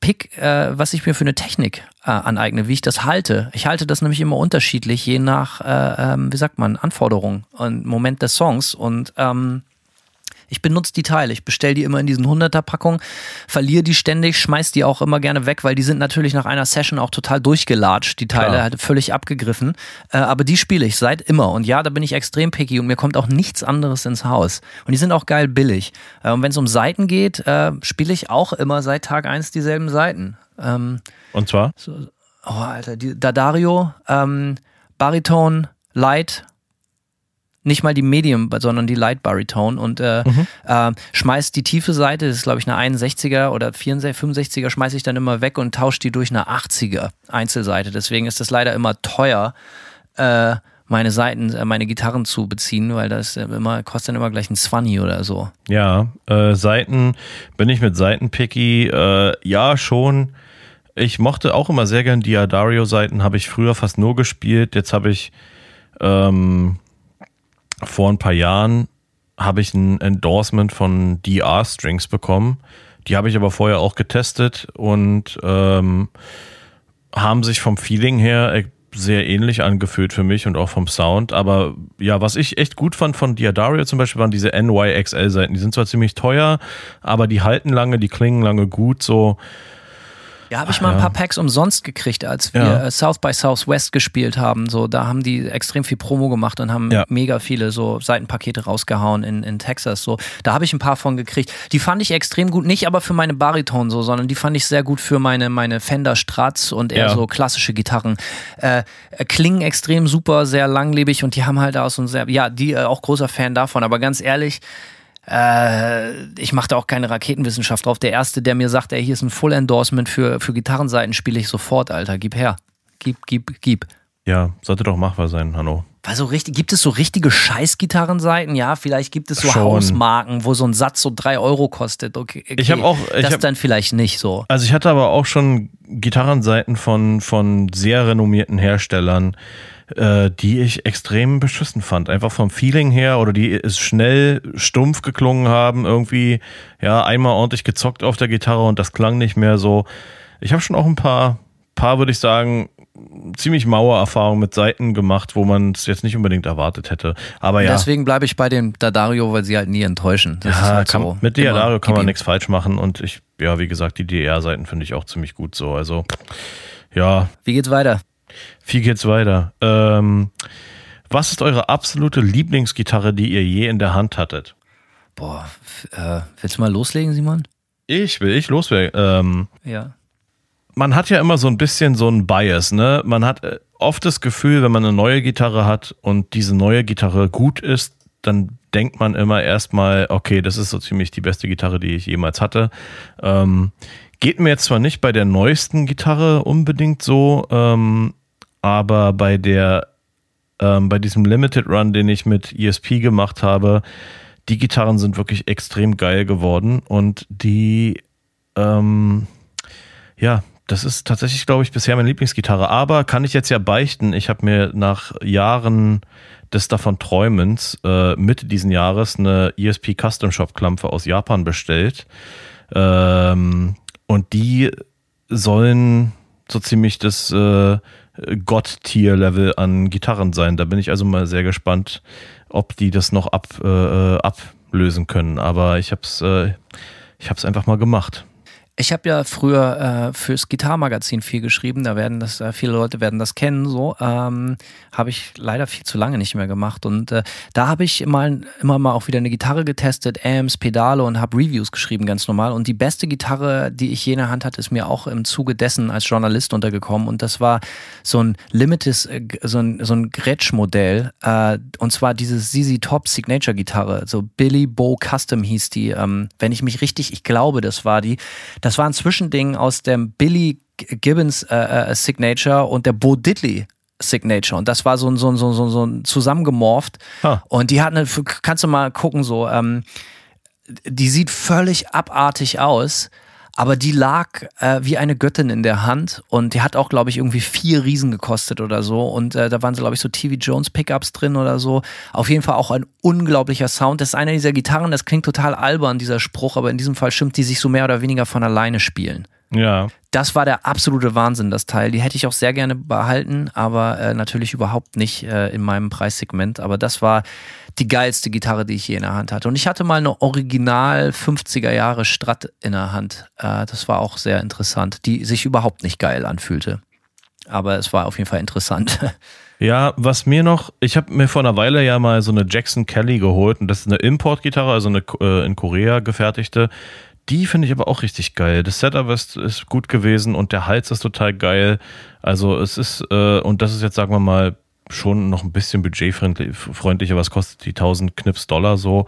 Pick, äh, was ich mir für eine Technik äh, aneigne, wie ich das halte. Ich halte das nämlich immer unterschiedlich, je nach, äh, ähm, wie sagt man, Anforderungen und Moment des Songs. Und ähm, ich benutze die Teile. Ich bestelle die immer in diesen 100er-Packungen, verliere die ständig, schmeiß die auch immer gerne weg, weil die sind natürlich nach einer Session auch total durchgelatscht. Die Teile halt völlig abgegriffen. Äh, aber die spiele ich seit immer. Und ja, da bin ich extrem picky und mir kommt auch nichts anderes ins Haus. Und die sind auch geil billig. Äh, und wenn es um Seiten geht, äh, spiele ich auch immer seit Tag 1 dieselben Seiten. Ähm, und zwar? So, oh Alter, die Dadario, ähm, Bariton, Light, nicht mal die Medium, sondern die Light Baritone und äh, Mhm. äh, schmeißt die tiefe Seite, das ist glaube ich eine 61er oder 64, 65er, schmeiße ich dann immer weg und tausche die durch eine 80er Einzelseite. Deswegen ist das leider immer teuer, äh, meine Seiten, äh, meine Gitarren zu beziehen, weil das äh, immer kostet dann immer gleich ein 20 oder so. Ja, äh, Seiten, bin ich mit Seitenpicky, äh, ja schon. Ich mochte auch immer sehr gern die Adario-Seiten, habe ich früher fast nur gespielt. Jetzt habe ich ähm, vor ein paar Jahren habe ich ein Endorsement von DR Strings bekommen. Die habe ich aber vorher auch getestet und ähm, haben sich vom Feeling her äh, sehr ähnlich angefühlt für mich und auch vom Sound. Aber ja, was ich echt gut fand von Diadario zum Beispiel waren diese NYXL-Seiten. Die sind zwar ziemlich teuer, aber die halten lange, die klingen lange gut. So, Ja, habe ich mal ein paar Packs umsonst gekriegt, als wir Ja. äh, South by Southwest gespielt haben. So, da haben die extrem viel Promo gemacht und haben Ja. mega viele so Seitenpakete rausgehauen in, in Texas. So, da habe ich ein paar von gekriegt. Die fand ich extrem gut, nicht aber für meine Bariton so, sondern die fand ich sehr gut für meine meine Fender Strats und eher Ja. so klassische Gitarren. Äh, äh, klingen extrem super, sehr langlebig und die haben halt auch so ein sehr, ja, die äh, auch großer Fan davon. Aber ganz ehrlich. Äh, ich mache da auch keine Raketenwissenschaft drauf. Der erste, der mir sagt, ey, hier ist ein Full Endorsement für, für Gitarrenseiten, spiele ich sofort, Alter. Gib her. Gib, gib, gib. ja, sollte doch machbar sein, Hanno. Weil so richtig, gibt es so richtige Scheiß-Gitarrenseiten? Ja, vielleicht gibt es so Schon. Hausmarken, wo so ein Satz so drei Euro kostet. Okay, okay. Ich hab auch- ich das hab- dann vielleicht nicht so. Also ich hatte aber auch schon Gitarrenseiten von, von sehr renommierten Herstellern, äh, die ich extrem beschissen fand. Einfach vom Feeling her oder die es schnell stumpf geklungen haben, irgendwie, ja, einmal ordentlich gezockt auf der Gitarre und das klang nicht mehr so. Ich habe schon auch ein paar, paar würde ich sagen, ziemlich maue Erfahrungen mit Seiten gemacht, wo man es jetzt nicht unbedingt erwartet hätte. Aber ja. Deswegen bleibe ich bei dem Dadario, weil sie halt nie enttäuschen. Das ist Ja, halt kann, so. mit Immer Diadario kann man nichts falsch machen und ich, ja, wie gesagt, die DR-Seiten finde ich auch ziemlich gut so. Also, ja, Wie geht's weiter? Wie geht's weiter? Ähm, was ist eure absolute Lieblingsgitarre, die ihr je in der Hand hattet? Boah, äh, willst du mal loslegen, Simon? Ich will ich loswerden. Ähm, Ja. man hat ja immer so ein bisschen so ein Bias, ne? Man hat äh, oft das Gefühl, wenn man eine neue Gitarre hat und diese neue Gitarre gut ist, dann denkt man immer erstmal, okay, das ist so ziemlich die beste Gitarre, die ich jemals hatte. Ähm, geht mir jetzt zwar nicht bei der neuesten Gitarre unbedingt so, ähm, aber bei der, ähm, bei diesem Limited Run, den ich mit ESP gemacht habe, die Gitarren sind wirklich extrem geil geworden und die, ähm, ja, das ist tatsächlich, glaube ich, bisher meine Lieblingsgitarre. Aber kann ich jetzt ja beichten, ich habe mir nach Jahren des davon Träumens äh, Mitte diesen Jahres eine ESP Custom Shop Klampfe aus Japan bestellt. Ähm, und die sollen so ziemlich das äh, Gott-Tier-Level an Gitarren sein. Da bin ich also mal sehr gespannt, ob die das noch ab, äh, ablösen können. Aber ich habe es äh, ich hab's einfach mal gemacht. Ich habe ja früher äh, fürs Gitarmagazin viel geschrieben, da werden das, äh, viele Leute werden das kennen, so. Ähm, habe ich leider viel zu lange nicht mehr gemacht. Und äh, da habe ich mal, immer mal auch wieder eine Gitarre getestet, Amps, Pedale und habe Reviews geschrieben, ganz normal. Und die beste Gitarre, die ich je in der Hand hatte, ist mir auch im Zuge dessen als Journalist untergekommen. Und das war so ein Limited, äh, so ein, so ein Gretsch-Modell. Äh, und zwar diese ZZ Top Signature-Gitarre. So Billy Bo Custom hieß die. Ähm, wenn ich mich richtig, ich glaube, das war die. Das war ein Zwischending aus dem Billy Gibbons äh, äh, Signature und der Bo Diddley Signature. Und das war so ein, so ein, so ein, so ein- so ein zusammengemorpht. Ha. Und die hat eine, kannst du mal gucken, so, ähm, die sieht völlig abartig aus, aber die lag äh, wie eine Göttin in der Hand und die hat auch, glaube ich, irgendwie vier Riesen gekostet oder so. Und äh, da waren so, glaube ich, so TV Jones Pickups drin oder so. Auf jeden Fall auch ein unglaublicher Sound. Das ist einer dieser Gitarren, das klingt total albern, dieser Spruch, aber in diesem Fall stimmt, die sich so mehr oder weniger von alleine spielen. Ja. Das war der absolute Wahnsinn, das Teil. Die hätte ich auch sehr gerne behalten, aber äh, natürlich überhaupt nicht äh, in meinem Preissegment. Aber das war die geilste Gitarre, die ich je in der Hand hatte. Und ich hatte mal eine Original 50er Jahre Strat in der Hand. Äh, das war auch sehr interessant, die sich überhaupt nicht geil anfühlte. Aber es war auf jeden Fall interessant. [laughs] Ja, was mir noch, ich habe mir vor einer Weile ja mal so eine Jackson Kelly geholt und das ist eine Importgitarre, also eine äh, in Korea gefertigte. die finde ich aber auch richtig geil. Das Setup ist, ist gut gewesen und der Hals ist total geil. Also es ist, äh, und das ist jetzt, sagen wir mal, schon noch ein bisschen budgetfreundlicher. Was kostet die 1000 Knips Dollar so?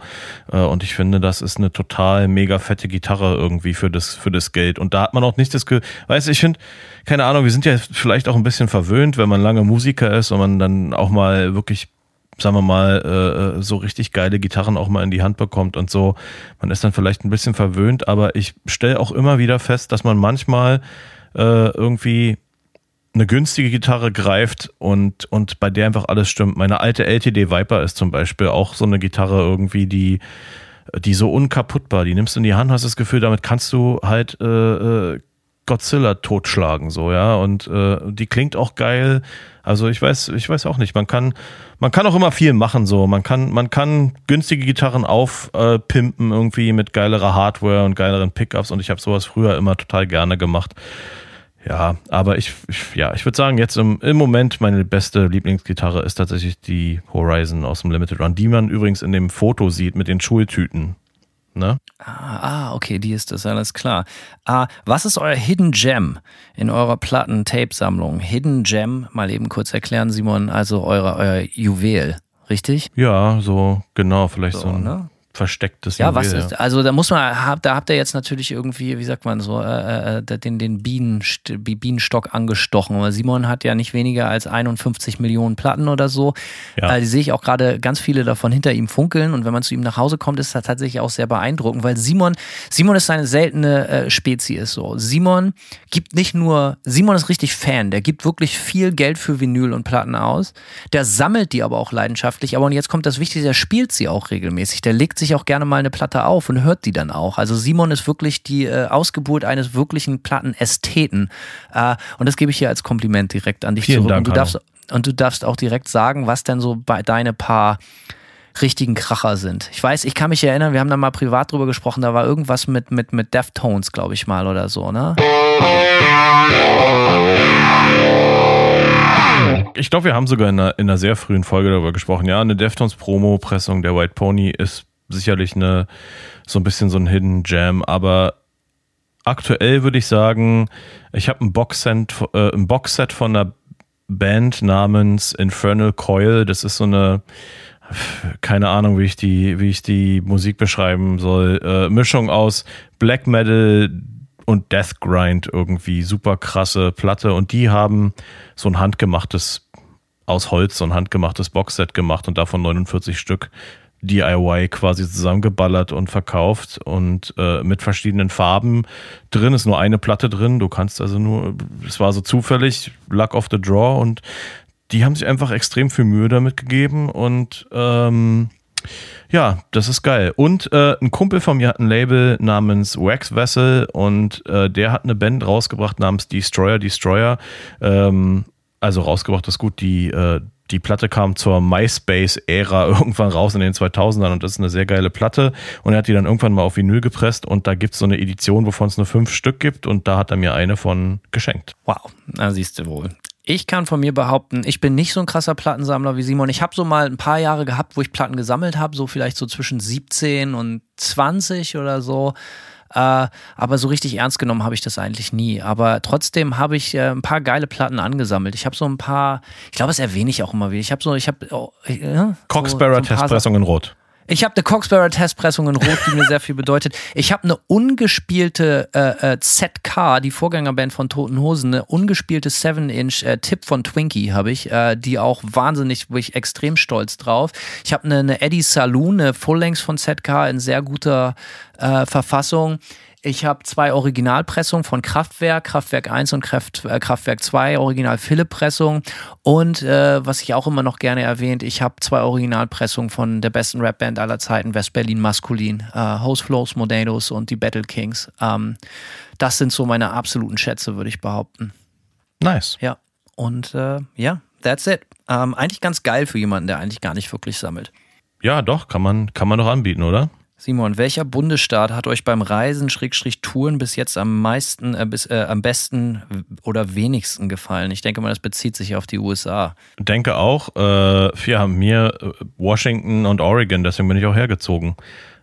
Äh, und ich finde, das ist eine total mega fette Gitarre irgendwie für das, für das Geld. Und da hat man auch nicht das, Ge weißt du, ich finde, keine Ahnung, wir sind ja vielleicht auch ein bisschen verwöhnt, wenn man lange Musiker ist und man dann auch mal wirklich sagen wir mal, äh, so richtig geile Gitarren auch mal in die Hand bekommt und so. Man ist dann vielleicht ein bisschen verwöhnt, aber ich stelle auch immer wieder fest, dass man manchmal äh, irgendwie eine günstige Gitarre greift und, und bei der einfach alles stimmt. Meine alte LTD Viper ist zum Beispiel auch so eine Gitarre irgendwie, die, die so unkaputtbar, die nimmst du in die Hand, hast das Gefühl, damit kannst du halt äh, äh, Godzilla totschlagen, so, ja, und äh, die klingt auch geil. Also ich weiß, ich weiß auch nicht, man kann, man kann auch immer viel machen, so, man kann, man kann günstige Gitarren aufpimpen, äh, irgendwie mit geilerer Hardware und geileren Pickups und ich habe sowas früher immer total gerne gemacht. Ja, aber ich, ich ja, ich würde sagen, jetzt im, im Moment meine beste Lieblingsgitarre ist tatsächlich die Horizon aus dem Limited Run, die man übrigens in dem Foto sieht mit den Schultüten. Ne? Ah, ah, okay, die ist das, alles klar. Ah, was ist euer Hidden Gem in eurer Platten-Tape-Sammlung? Hidden Gem, mal eben kurz erklären, Simon, also eure, euer Juwel, richtig? Ja, so, genau, vielleicht so, so ein ne? Verstecktes Ja, Juwel, was ist, also da muss man, da habt ihr jetzt natürlich irgendwie, wie sagt man so, äh, äh, den, den Bienen, Bienenstock angestochen. Weil Simon hat ja nicht weniger als 51 Millionen Platten oder so. Ja. Äh, die sehe ich auch gerade ganz viele davon hinter ihm funkeln und wenn man zu ihm nach Hause kommt, ist das tatsächlich auch sehr beeindruckend, weil Simon, Simon ist eine seltene äh, Spezies so. Simon gibt nicht nur, Simon ist richtig Fan, der gibt wirklich viel Geld für Vinyl und Platten aus. Der sammelt die aber auch leidenschaftlich, aber und jetzt kommt das Wichtige, der spielt sie auch regelmäßig. Der legt sich auch gerne mal eine Platte auf und hört die dann auch. Also Simon ist wirklich die äh, Ausgeburt eines wirklichen Plattenästheten. Äh, und das gebe ich hier als Kompliment direkt an dich Vielen zurück. Dank, und, du darfst, und du darfst auch direkt sagen, was denn so bei deine paar richtigen Kracher sind. Ich weiß, ich kann mich erinnern, wir haben da mal privat drüber gesprochen, da war irgendwas mit, mit, mit Deftones, glaube ich mal, oder so, ne? Ich glaube, wir haben sogar in einer, in einer sehr frühen Folge darüber gesprochen. Ja, eine Deftones-Promo-Pressung der White Pony ist sicherlich eine, so ein bisschen so ein Hidden Jam, aber aktuell würde ich sagen, ich habe ein Boxset, äh, ein Boxset von einer Band namens Infernal Coil. Das ist so eine, keine Ahnung, wie ich die, wie ich die Musik beschreiben soll. Äh, Mischung aus Black Metal und Death Grind irgendwie. Super krasse Platte. Und die haben so ein handgemachtes, aus Holz, so ein handgemachtes Boxset gemacht und davon 49 Stück. DIY quasi zusammengeballert und verkauft und äh, mit verschiedenen Farben drin. Ist nur eine Platte drin. Du kannst also nur, es war so zufällig, Luck of the Draw und die haben sich einfach extrem viel Mühe damit gegeben und ähm, ja, das ist geil. Und äh, ein Kumpel von mir hat ein Label namens Wax Vessel und äh, der hat eine Band rausgebracht namens Destroyer Destroyer. Ähm, also rausgebracht ist gut, die äh, die Platte kam zur MySpace-Ära [laughs] irgendwann raus in den 2000ern und das ist eine sehr geile Platte. Und er hat die dann irgendwann mal auf Vinyl gepresst und da gibt es so eine Edition, wovon es nur fünf Stück gibt und da hat er mir eine von geschenkt. Wow, na siehst du wohl. Ich kann von mir behaupten, ich bin nicht so ein krasser Plattensammler wie Simon. Ich habe so mal ein paar Jahre gehabt, wo ich Platten gesammelt habe, so vielleicht so zwischen 17 und 20 oder so. Äh, aber so richtig ernst genommen habe ich das eigentlich nie. Aber trotzdem habe ich äh, ein paar geile Platten angesammelt. Ich habe so ein paar, ich glaube, das erwähne ich auch immer wieder. Ich habe so, ich habe. Oh, äh, Coxbearer so, so Testpressung in Rot. Ich habe eine Coxbearer Testpressung in Rot, die mir sehr viel bedeutet. Ich habe eine ungespielte äh, äh, ZK, die Vorgängerband von Toten Hosen, eine ungespielte 7-Inch äh, Tipp von Twinkie habe ich, äh, die auch wahnsinnig, wo ich extrem stolz drauf. Ich habe eine, eine Eddie Saloon, eine Full-Length von ZK in sehr guter äh, Verfassung. Ich habe zwei Originalpressungen von Kraftwerk, Kraftwerk 1 und Kraft, äh, Kraftwerk 2, Original Philipp-Pressung. Und äh, was ich auch immer noch gerne erwähnt, ich habe zwei Originalpressungen von der besten Rapband aller Zeiten, West-Berlin Maskulin, äh, Host Flows, Modados und die Battle Kings. Ähm, das sind so meine absoluten Schätze, würde ich behaupten. Nice. Ja. Und äh, ja, that's it. Ähm, eigentlich ganz geil für jemanden, der eigentlich gar nicht wirklich sammelt. Ja, doch, kann man, kann man doch anbieten, oder? Simon, welcher Bundesstaat hat euch beim Reisen, Schrägstrich Touren bis jetzt am meisten, äh, bis, äh, am besten oder wenigsten gefallen? Ich denke mal, das bezieht sich auf die USA. Denke auch. Äh, ja, mir äh, Washington und Oregon, deswegen bin ich auch hergezogen.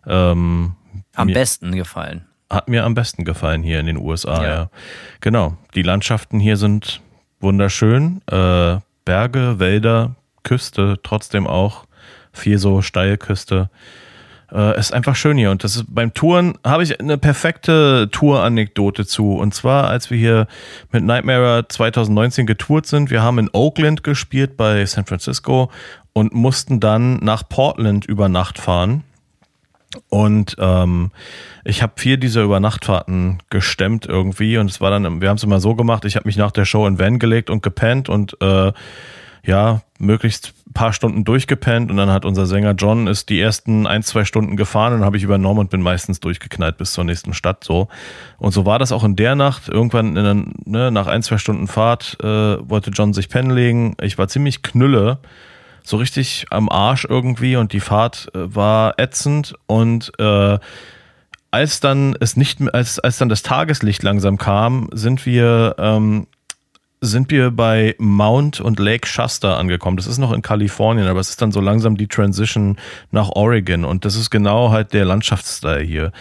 Ähm, am besten gefallen. hat mir am besten gefallen hier in den USA. Ja. Ja, genau. Die Landschaften hier sind wunderschön. Äh, Berge, Wälder, Küste, trotzdem auch viel so Steilküste. Äh, ist einfach schön hier. Und das ist beim Touren habe ich eine perfekte Tour-Anekdote zu. Und zwar, als wir hier mit Nightmare 2019 getourt sind, wir haben in Oakland gespielt bei San Francisco und mussten dann nach Portland über Nacht fahren. Und ähm, ich habe vier dieser Übernachtfahrten gestemmt irgendwie und es war dann, wir haben es immer so gemacht, ich habe mich nach der Show in Van gelegt und gepennt und äh, ja, möglichst paar Stunden durchgepennt und dann hat unser Sänger John ist die ersten ein, zwei Stunden gefahren und habe ich übernommen und bin meistens durchgeknallt bis zur nächsten Stadt so. Und so war das auch in der Nacht. Irgendwann der, ne, nach ein, zwei Stunden Fahrt äh, wollte John sich pennen legen. Ich war ziemlich knülle so richtig am Arsch irgendwie und die Fahrt äh, war ätzend und äh, als dann es nicht als als dann das Tageslicht langsam kam, sind wir ähm, sind wir bei Mount und Lake Shasta angekommen. Das ist noch in Kalifornien, aber es ist dann so langsam die Transition nach Oregon und das ist genau halt der Landschaftsteil hier.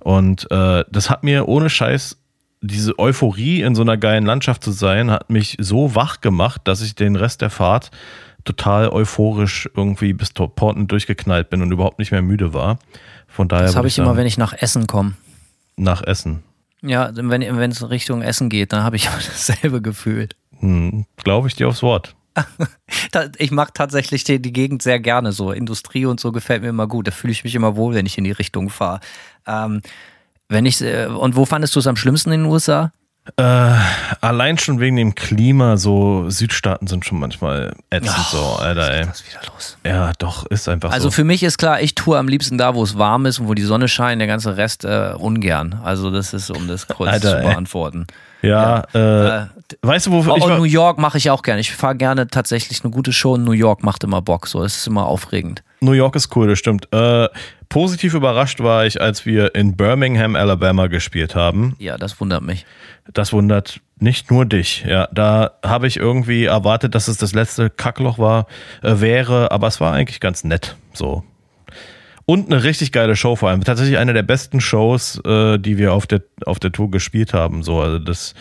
Und äh, das hat mir ohne Scheiß diese Euphorie in so einer geilen Landschaft zu sein, hat mich so wach gemacht, dass ich den Rest der Fahrt total euphorisch irgendwie bis Porten durchgeknallt bin und überhaupt nicht mehr müde war. Von daher Das habe ich immer, wenn ich nach Essen komme. nach Essen. Ja, wenn es Richtung Essen geht, dann habe ich [laughs] immer dasselbe Gefühl. Hm, Glaube ich dir aufs Wort. [laughs] Ich mag tatsächlich die, die Gegend sehr gerne so. Industrie und so gefällt mir immer gut. Da fühle ich mich immer wohl, wenn ich in die Richtung fahre. Ähm, wenn ich äh, und wo fandest du es am schlimmsten in den USA? Äh, allein schon wegen dem Klima, so Südstaaten sind schon manchmal ätzend so, Alter, ey. Was wieder los? Ja, doch, ist einfach Also so. für mich ist klar, ich tue am liebsten da, wo es warm ist und wo die Sonne scheint, der ganze Rest äh, ungern. Also das ist, um das kurz Alter, zu ey. beantworten. Ja, Äh, Äh, weißt du, wofür Oh, ich war, New York mache ich auch gerne. Ich fahre gerne tatsächlich eine gute Show in New York, macht immer Bock. So, es ist immer aufregend. New York ist cool, das stimmt. Äh, positiv überrascht war ich, als wir in Birmingham, Alabama gespielt haben. Ja, das wundert mich. Das wundert nicht nur dich. Ja, da habe ich irgendwie erwartet, dass es das letzte Kackloch war, äh, wäre, aber es war eigentlich ganz nett. So. Und eine richtig geile Show vor allem. Tatsächlich eine der besten Shows, äh, die wir auf der, auf der Tour gespielt haben. So, also das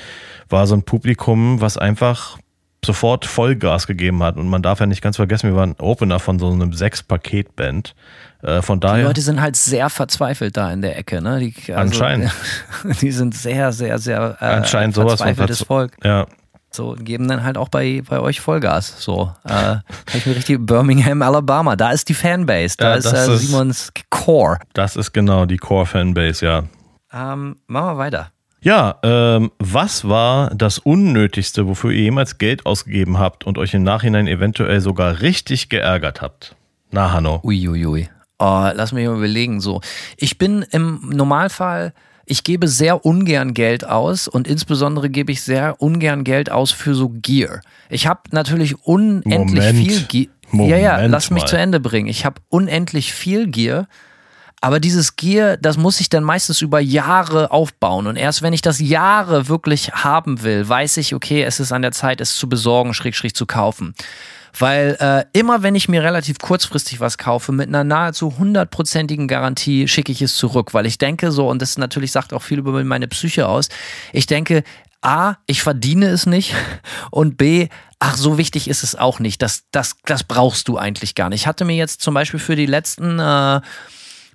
war so ein Publikum, was einfach sofort Vollgas gegeben hat. Und man darf ja nicht ganz vergessen, wir waren Opener von so einem Sechs-Paket-Band. Äh, von Die daher. Leute sind halt sehr verzweifelt da in der Ecke. Ne? Die, also, Anscheinend. [laughs] Die sind sehr, sehr, sehr äh, Anscheinend sowas verzweifeltes verz- Volk. Ja, So, geben dann halt auch bei, bei euch Vollgas. So, äh, ich mir richtig Birmingham, Alabama, da ist die Fanbase, da Ja, ist, äh, ist- Simons Core. das ist genau die Core-Fanbase, ja. Ähm, machen wir weiter. Ja, ähm, was war das Unnötigste, wofür ihr jemals Geld ausgegeben habt und euch im Nachhinein eventuell sogar richtig geärgert habt? Na, Hanno. Uiuiui. Oh, lass mich mal überlegen. So, ich bin im Normalfall, ich gebe sehr ungern Geld aus und insbesondere gebe ich sehr ungern Geld aus für so Gear. Ich habe natürlich unendlich Moment. viel Gear. Ja, ja, lass mich mal. zu Ende bringen. Ich habe unendlich viel Gear. Aber dieses Gear, das muss ich dann meistens über Jahre aufbauen. Und erst wenn ich das Jahre wirklich haben will, weiß ich, okay, es ist an der Zeit, es zu besorgen, schräg, schräg zu kaufen. Weil äh, immer wenn ich mir relativ kurzfristig was kaufe, mit einer nahezu hundertprozentigen Garantie schicke ich es zurück. Weil ich denke so, und das natürlich sagt auch viel über meine Psyche aus, ich denke, A, ich verdiene es nicht [laughs] und B, ach, so wichtig ist es auch nicht. Das, das, das brauchst du eigentlich gar nicht. Ich hatte mir jetzt zum Beispiel für die letzten äh,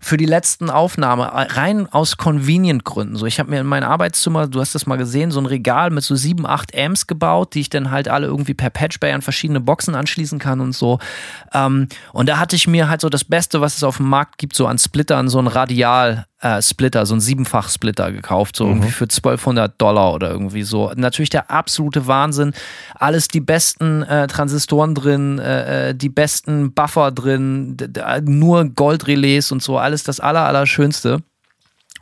für die letzten Aufnahme, rein aus Convenient-Gründen. So, ich habe mir in mein Arbeitszimmer, du hast das mal gesehen, so ein Regal mit so sieben, acht Amps gebaut, die ich dann halt alle irgendwie per Patchbay an verschiedene Boxen anschließen kann und so. Ähm, und da hatte ich mir halt so das Beste, was es auf dem Markt gibt, so an Splittern, so ein Radial-Splitter, so ein Siebenfach-Splitter gekauft, so irgendwie für 1200 Dollar oder irgendwie so. Natürlich der absolute Wahnsinn. Alles die besten äh, Transistoren drin, äh, äh, die besten Buffer drin, nur Goldrelais und so, alles das aller, allerschönste.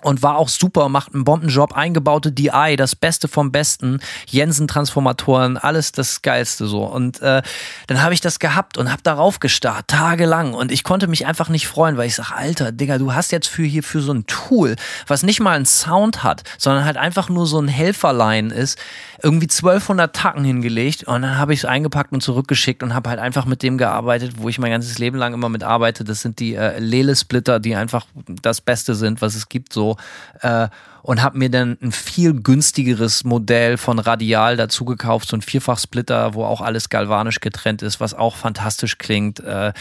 Und war auch super, macht einen Bombenjob, eingebaute DI, das Beste vom Besten, Jensen-Transformatoren, alles das Geilste so. Und äh, dann habe ich das gehabt und habe darauf gestarrt, tagelang. Und ich konnte mich einfach nicht freuen, weil ich sage, Alter, Digga, du hast jetzt für hier für so ein Tool, was nicht mal einen Sound hat, sondern halt einfach nur so ein Helferlein ist, irgendwie 1200 Tacken hingelegt und dann habe ich es eingepackt und zurückgeschickt und habe halt einfach mit dem gearbeitet, wo ich mein ganzes Leben lang immer mit arbeite. Das sind die äh, Lele-Splitter, die einfach das Beste sind, was es gibt so. Äh, und habe mir dann ein viel günstigeres Modell von Radial dazu gekauft, so ein Vierfach-Splitter, wo auch alles galvanisch getrennt ist, was auch fantastisch klingt. Äh,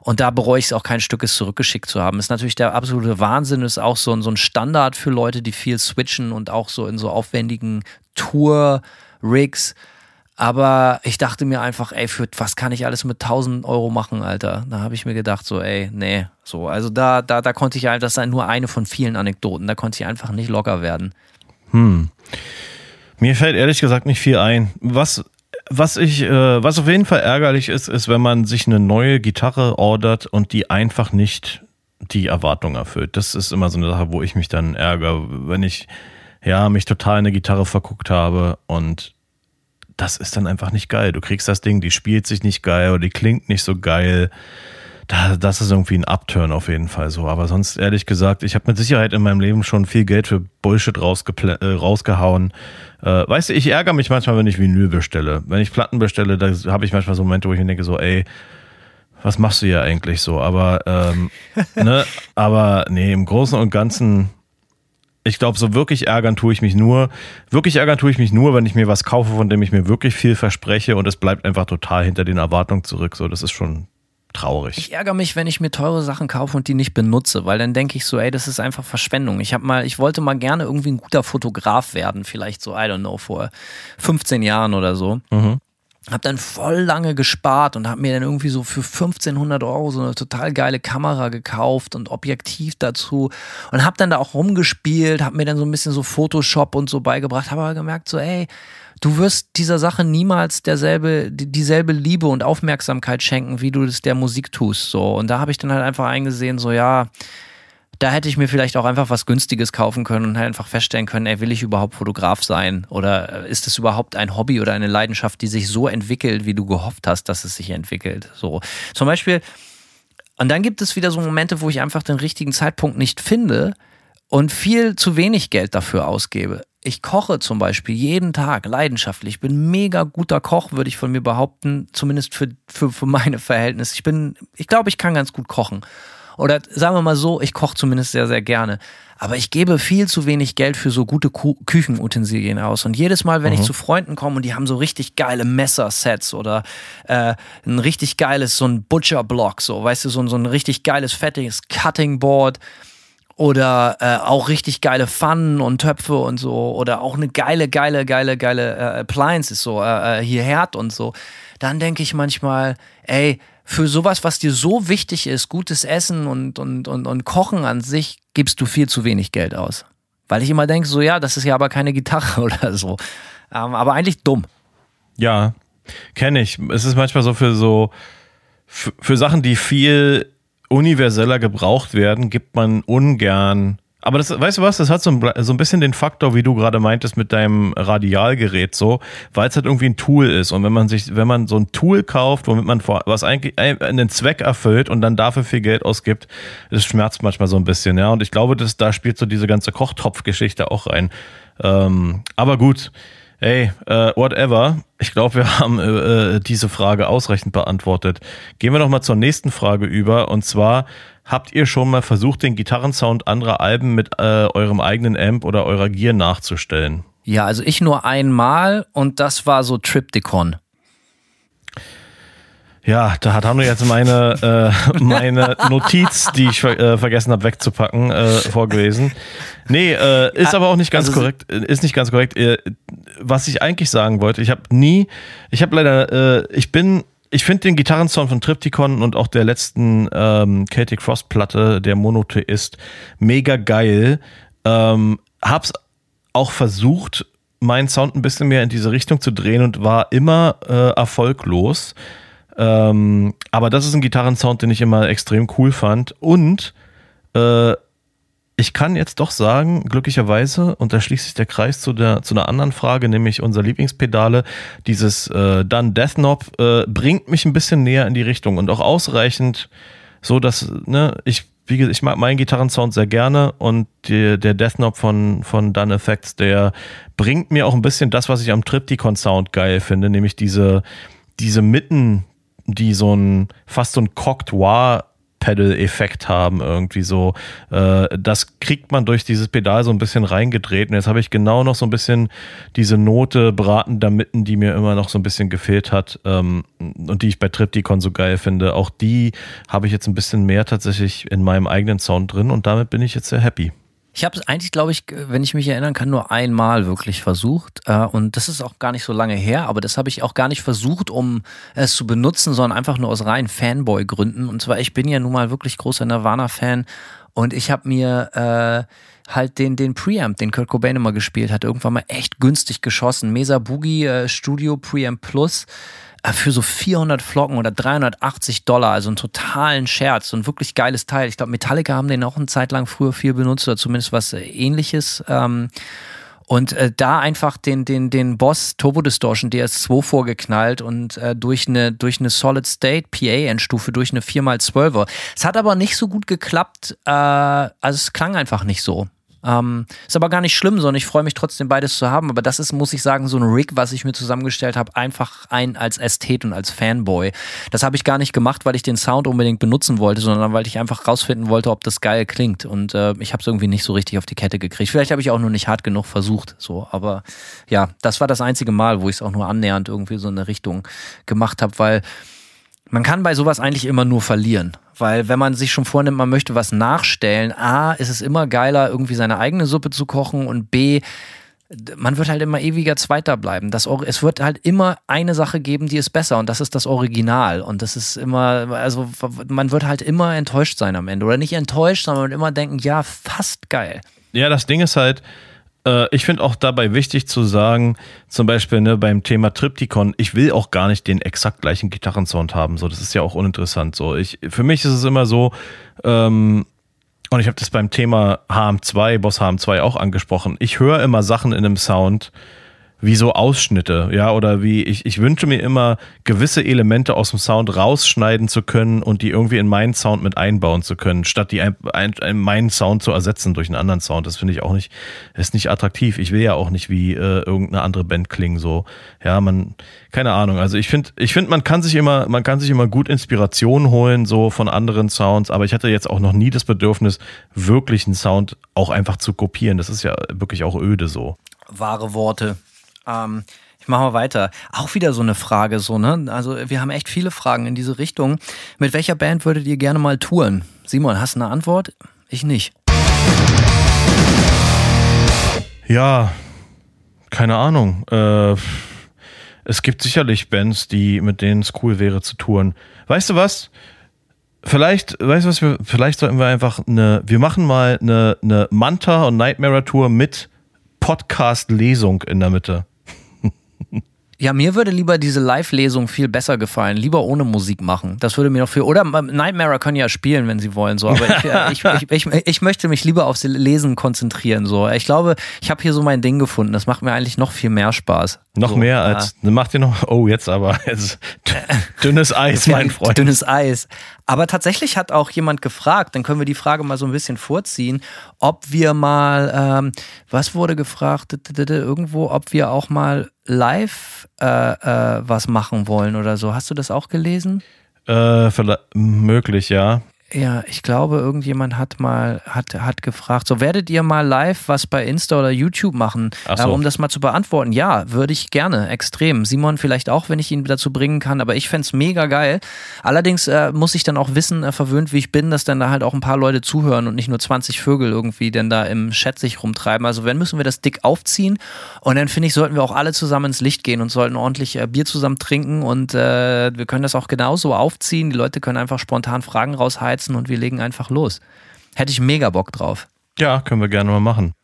und da bereue ich es auch kein Stück, es zurückgeschickt zu haben. Ist natürlich der absolute Wahnsinn, ist auch so ein, so ein Standard für Leute, die viel switchen und auch so in so aufwendigen Tour-Rigs. Aber ich dachte mir einfach, ey, für was kann ich alles mit 1000 Euro machen, Alter? Da habe ich mir gedacht, so, ey, nee, so. Also da, da, da konnte ich halt, das ist nur eine von vielen Anekdoten, da konnte ich einfach nicht locker werden. Hm. Mir fällt ehrlich gesagt nicht viel ein. Was, was ich, äh, was auf jeden Fall ärgerlich ist, ist, wenn man sich eine neue Gitarre ordert und die einfach nicht die Erwartung erfüllt. Das ist immer so eine Sache, wo ich mich dann ärgere, wenn ich ja mich total in eine Gitarre verguckt habe und das ist dann einfach nicht geil. Du kriegst das Ding, die spielt sich nicht geil oder die klingt nicht so geil. Da, das ist irgendwie ein Upturn auf jeden Fall so. Aber sonst, ehrlich gesagt, ich habe mit Sicherheit in meinem Leben schon viel Geld für Bullshit äh, rausgehauen. Äh, weißt du, ich ärgere mich manchmal, wenn ich Vinyl bestelle. Wenn ich Platten bestelle, da habe ich manchmal so Momente, wo ich mir denke, so, ey, was machst du hier eigentlich so? Aber, ähm, [laughs] ne, aber nee, im Großen und Ganzen ich glaube, so wirklich ärgern tue ich mich nur. Wirklich ärgern tue ich mich nur, wenn ich mir was kaufe, von dem ich mir wirklich viel verspreche und es bleibt einfach total hinter den Erwartungen zurück. So, das ist schon traurig. Ich ärgere mich, wenn ich mir teure Sachen kaufe und die nicht benutze, weil dann denke ich so, ey, das ist einfach Verschwendung. Ich habe mal, ich wollte mal gerne irgendwie ein guter Fotograf werden, vielleicht so, I don't know, vor 15 Jahren oder so. Mhm. Hab dann voll lange gespart und hab mir dann irgendwie so für 1500 Euro so eine total geile Kamera gekauft und Objektiv dazu und hab dann da auch rumgespielt, hab mir dann so ein bisschen so Photoshop und so beigebracht, habe aber gemerkt so, ey, du wirst dieser Sache niemals derselbe, dieselbe Liebe und Aufmerksamkeit schenken, wie du das der Musik tust, so. Und da habe ich dann halt einfach eingesehen, so, ja, da hätte ich mir vielleicht auch einfach was Günstiges kaufen können und halt einfach feststellen können, ey, will ich überhaupt Fotograf sein? Oder ist es überhaupt ein Hobby oder eine Leidenschaft, die sich so entwickelt, wie du gehofft hast, dass es sich entwickelt? So. Zum Beispiel, und dann gibt es wieder so Momente, wo ich einfach den richtigen Zeitpunkt nicht finde und viel zu wenig Geld dafür ausgebe. Ich koche zum Beispiel jeden Tag leidenschaftlich. Ich bin mega guter Koch, würde ich von mir behaupten, zumindest für, für, für meine Verhältnisse. Ich bin, ich glaube, ich kann ganz gut kochen. Oder sagen wir mal so, ich koche zumindest sehr, sehr gerne. Aber ich gebe viel zu wenig Geld für so gute Ku Küchenutensilien aus. Und jedes Mal, wenn mhm. ich zu Freunden komme und die haben so richtig geile Messersets oder äh, ein richtig geiles, so ein Butcher-Block, so, weißt du, so, so ein richtig geiles, fettiges Cutting-Board oder äh, auch richtig geile Pfannen und Töpfe und so oder auch eine geile, geile, geile, geile äh, Appliances, so äh, äh hier Herd und so, dann denke ich manchmal, ey, für sowas, was dir so wichtig ist, gutes Essen und, und, und, und Kochen an sich, gibst du viel zu wenig Geld aus. Weil ich immer denke, so ja, das ist ja aber keine Gitarre [laughs] oder so. Ähm, aber eigentlich dumm. Ja, kenne ich. Es ist manchmal so für so, für, für Sachen, die viel universeller gebraucht werden, gibt man ungern aber das, weißt du was, das hat so ein, so ein bisschen den Faktor, wie du gerade meintest, mit deinem Radialgerät so, weil es halt irgendwie ein Tool ist. Und wenn man sich, wenn man so ein Tool kauft, womit man vor, was eigentlich einen Zweck erfüllt und dann dafür viel Geld ausgibt, das schmerzt manchmal so ein bisschen, ja. Und ich glaube, dass da spielt so diese ganze Kochtopfgeschichte auch rein. Ähm, aber gut. Ey, äh, whatever. Ich glaube, wir [laughs] haben äh, äh, diese Frage ausreichend beantwortet. Gehen wir noch mal zur nächsten Frage über. Und zwar, Habt ihr schon mal versucht, den Gitarrensound anderer Alben mit äh, eurem eigenen Amp oder eurer Gear nachzustellen? Ja, also ich nur einmal und das war so Triptychon. Ja, da hat Hanno jetzt meine, äh, [laughs] meine Notiz, die ich äh, vergessen habe wegzupacken, äh, vorgelesen. Nee, äh, ist aber auch nicht ganz also, korrekt. Ist nicht ganz korrekt. Äh, was ich eigentlich sagen wollte, ich habe nie, ich habe leider, äh, ich bin ich finde den Gitarrensound von Triptychon und auch der letzten ähm, Celtic Frost Platte, der Monotheist, mega geil. Ähm, hab's auch versucht, meinen Sound ein bisschen mehr in diese Richtung zu drehen und war immer äh, erfolglos. Ähm, aber das ist ein Gitarrensound, den ich immer extrem cool fand. Und äh, ich kann jetzt doch sagen, glücklicherweise, und da schließt sich der Kreis zu, der, zu einer anderen Frage, nämlich unser Lieblingspedale, dieses äh, Done Death Knob äh, bringt mich ein bisschen näher in die Richtung und auch ausreichend, so dass, ne, ich, wie gesagt, ich mag meinen Gitarrensound sehr gerne und die, der Death Knob von, von Done Effects, der bringt mir auch ein bisschen das, was ich am Triptychon Sound geil finde, nämlich diese, diese Mitten, die so ein, fast so ein Coctoir Foot-Pedal-Effekt haben, irgendwie so. Äh, das kriegt man durch dieses Pedal so ein bisschen reingedreht. Und jetzt habe ich genau noch so ein bisschen diese Note bratender Mitten, die mir immer noch so ein bisschen gefehlt hat ähm, und die ich bei Triptychon so geil finde. Auch die habe ich jetzt ein bisschen mehr tatsächlich in meinem eigenen Sound drin und damit bin ich jetzt sehr happy. Ich habe es eigentlich, glaube ich, wenn ich mich erinnern kann, nur einmal wirklich versucht. Äh, und das ist auch gar nicht so lange her, aber das habe ich auch gar nicht versucht, um es zu benutzen, sondern einfach nur aus reinen Fanboy-Gründen. Und zwar, ich bin ja nun mal wirklich großer Nirvana-Fan und ich habe mir äh, halt den, den Preamp, den Kurt Cobain immer gespielt hat, irgendwann mal echt günstig geschossen. Mesa Boogie äh, Studio Preamp Plus äh, für so 400 Flocken oder 380 Dollar, also einen totalen Scherz, so ein wirklich geiles Teil. Ich glaube, Metallica haben den auch eine Zeit lang früher viel benutzt oder zumindest was äh, ähnliches. Ähm, und äh, da einfach den, den, den Boss Turbo Distortion DS2 vorgeknallt und äh, durch eine, durch eine Solid State PA-Endstufe, durch eine 4x12er. Es hat aber nicht so gut geklappt, äh, also es klang einfach nicht so. Ähm, ist aber gar nicht schlimm, sondern ich freue mich trotzdem beides zu haben. Aber das ist, muss ich sagen, so ein Rig, was ich mir zusammengestellt habe, einfach ein als Ästhet und als Fanboy. Das habe ich gar nicht gemacht, weil ich den Sound unbedingt benutzen wollte, sondern weil ich einfach rausfinden wollte, ob das geil klingt. Und äh, ich habe es irgendwie nicht so richtig auf die Kette gekriegt. Vielleicht habe ich auch nur nicht hart genug versucht. So, aber ja, das war das einzige Mal, wo ich es auch nur annähernd irgendwie so in eine Richtung gemacht habe, weil man kann bei sowas eigentlich immer nur verlieren. Weil wenn man sich schon vornimmt, man möchte was nachstellen, A, ist es immer geiler, irgendwie seine eigene Suppe zu kochen und B, man wird halt immer ewiger Zweiter bleiben. Das, es wird halt immer eine Sache geben, die ist besser und das ist das Original. Und das ist immer, also man wird halt immer enttäuscht sein am Ende. Oder nicht enttäuscht, sondern immer denken, ja, fast geil. Ja, das Ding ist halt, ich finde auch dabei wichtig zu sagen, zum Beispiel ne, beim Thema Triptychon, ich will auch gar nicht den exakt gleichen Gitarrensound haben. So, das ist ja auch uninteressant. So, ich, für mich ist es immer so, ähm, und ich habe das beim Thema HM2, Boss HM2 auch angesprochen. Ich höre immer Sachen in einem Sound, wie so Ausschnitte, ja, oder wie ich, ich wünsche mir immer gewisse Elemente aus dem Sound rausschneiden zu können und die irgendwie in meinen Sound mit einbauen zu können, statt die ein, ein, ein meinen Sound zu ersetzen durch einen anderen Sound. Das finde ich auch nicht, ist nicht attraktiv. Ich will ja auch nicht wie äh, irgendeine andere Band klingen, so. Ja, man, keine Ahnung. Also ich finde, ich finde, man kann sich immer, man kann sich immer gut Inspiration holen, so von anderen Sounds, aber ich hatte jetzt auch noch nie das Bedürfnis, wirklich einen Sound auch einfach zu kopieren. Das ist ja wirklich auch öde so. Wahre Worte. Ähm, ich mache mal weiter. Auch wieder so eine Frage, so, ne? Also, wir haben echt viele Fragen in diese Richtung. Mit welcher Band würdet ihr gerne mal touren? Simon, hast du eine Antwort? Ich nicht. Ja, keine Ahnung. Äh, es gibt sicherlich Bands, die, mit denen es cool wäre zu touren. Weißt du was? Vielleicht, weißt du was, wir, vielleicht sollten wir einfach eine, wir machen mal eine, eine Manta und Nightmare Tour mit Podcast-Lesung in der Mitte. Ja, mir würde lieber diese Live-Lesung viel besser gefallen. Lieber ohne Musik machen. Das würde mir noch viel. Oder Nightmare können ja spielen, wenn sie wollen. So. Aber ich, ich, ich, ich, möchte mich lieber aufs Lesen konzentrieren. So. Ich glaube, ich habe hier so mein Ding gefunden. Das macht mir eigentlich noch viel mehr Spaß. Noch so, mehr als. Ja. Macht ihr noch. Oh, jetzt aber. [laughs] Jetzt, dünnes [laughs] Eis, mein Freund. Dünnes Eis. Aber tatsächlich hat auch jemand gefragt, dann können wir die Frage mal so ein bisschen vorziehen, ob wir mal, ähm, was wurde gefragt, irgendwo, ob wir auch mal live äh, äh, was machen wollen oder so. Hast du das auch gelesen? Äh, möglich, ja. Ja, ich glaube, irgendjemand hat mal hat, hat gefragt, so werdet ihr mal live was bei Insta oder YouTube machen, so. äh, um das mal zu beantworten? Ja, würde ich gerne, extrem. Simon vielleicht auch, wenn ich ihn dazu bringen kann, aber ich fände es mega geil. Allerdings äh, muss ich dann auch wissen, äh, verwöhnt wie ich bin, dass dann da halt auch ein paar Leute zuhören und nicht nur 20 Vögel irgendwie denn da im Chat sich rumtreiben. Also wenn, müssen wir das dick aufziehen und dann finde ich, sollten wir auch alle zusammen ins Licht gehen und sollten ordentlich äh, Bier zusammen trinken und äh, wir können das auch genauso aufziehen. Die Leute können einfach spontan Fragen rausheizen setzen und wir legen einfach los. Hätte ich mega Bock drauf. Ja, können wir gerne mal machen.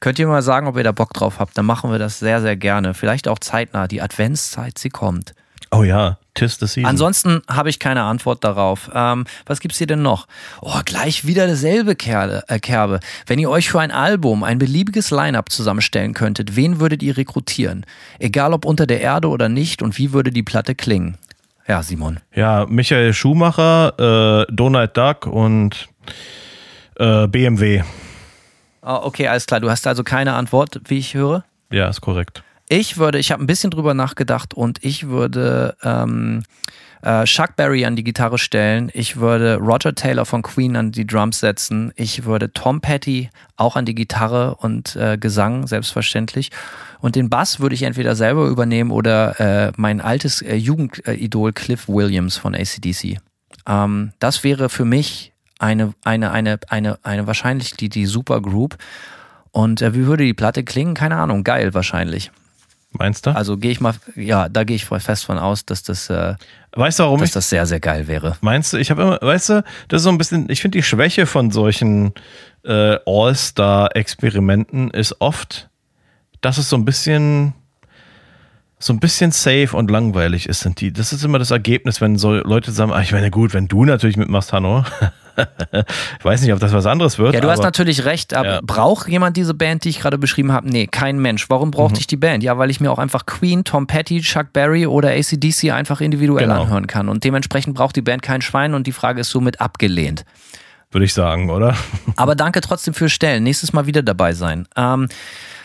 Könnt ihr mal sagen, ob ihr da Bock drauf habt? Dann machen wir das sehr, sehr gerne. Vielleicht auch zeitnah. Die Adventszeit, sie kommt. Oh ja, tis the season. Ansonsten habe ich keine Antwort darauf. Ähm, was gibt's hier denn noch? Oh, gleich wieder dasselbe Kerle, äh, Kerbe. Wenn ihr euch für ein Album ein beliebiges Line-Up zusammenstellen könntet, wen würdet ihr rekrutieren? Egal ob unter der Erde oder nicht und wie würde die Platte klingen? Ja, Simon. Ja, Michael Schumacher, äh, Donald Duck und äh, BMW. Oh, okay, alles klar. Du hast also keine Antwort, wie ich höre? Ja, ist korrekt. Ich würde, ich habe ein bisschen drüber nachgedacht und ich würde ähm, äh, Chuck Berry an die Gitarre stellen. Ich würde Roger Taylor von Queen an die Drums setzen. Ich würde Tom Petty auch an die Gitarre und äh, Gesang, selbstverständlich. Und den Bass würde ich entweder selber übernehmen oder äh, mein altes äh, Jugendidol Cliff Williams von ACDC. Ähm, das wäre für mich eine, eine, eine, eine, eine wahrscheinlich die, die Supergroup. Und äh, wie würde die Platte klingen? Keine Ahnung. Geil wahrscheinlich. Meinst du? Also gehe ich mal, ja, da gehe ich fest von aus, dass das, äh, weißt du, warum dass ich das sehr, sehr geil wäre. Meinst du, ich habe immer, weißt du, das ist so ein bisschen, ich finde die Schwäche von solchen äh, All-Star-Experimenten ist oft, dass es so ein bisschen, so ein bisschen safe und langweilig ist, sind die. Das ist immer das Ergebnis, wenn so Leute sagen, ah, ich meine, gut, wenn du natürlich mitmachst, Hanno. [laughs] ich weiß nicht, ob das was anderes wird. Ja, du hast natürlich recht, aber Ja. braucht jemand diese Band, die ich gerade beschrieben habe? Nee, kein Mensch. Warum brauchte Mhm. ich die Band? Ja, weil ich mir auch einfach Queen, Tom Petty, Chuck Berry oder ACDC einfach individuell Genau. anhören kann. Und dementsprechend braucht die Band kein Schwein und die Frage ist somit abgelehnt. würde ich sagen, oder? [laughs] Aber danke trotzdem fürs Stellen. Nächstes Mal wieder dabei sein. Ähm,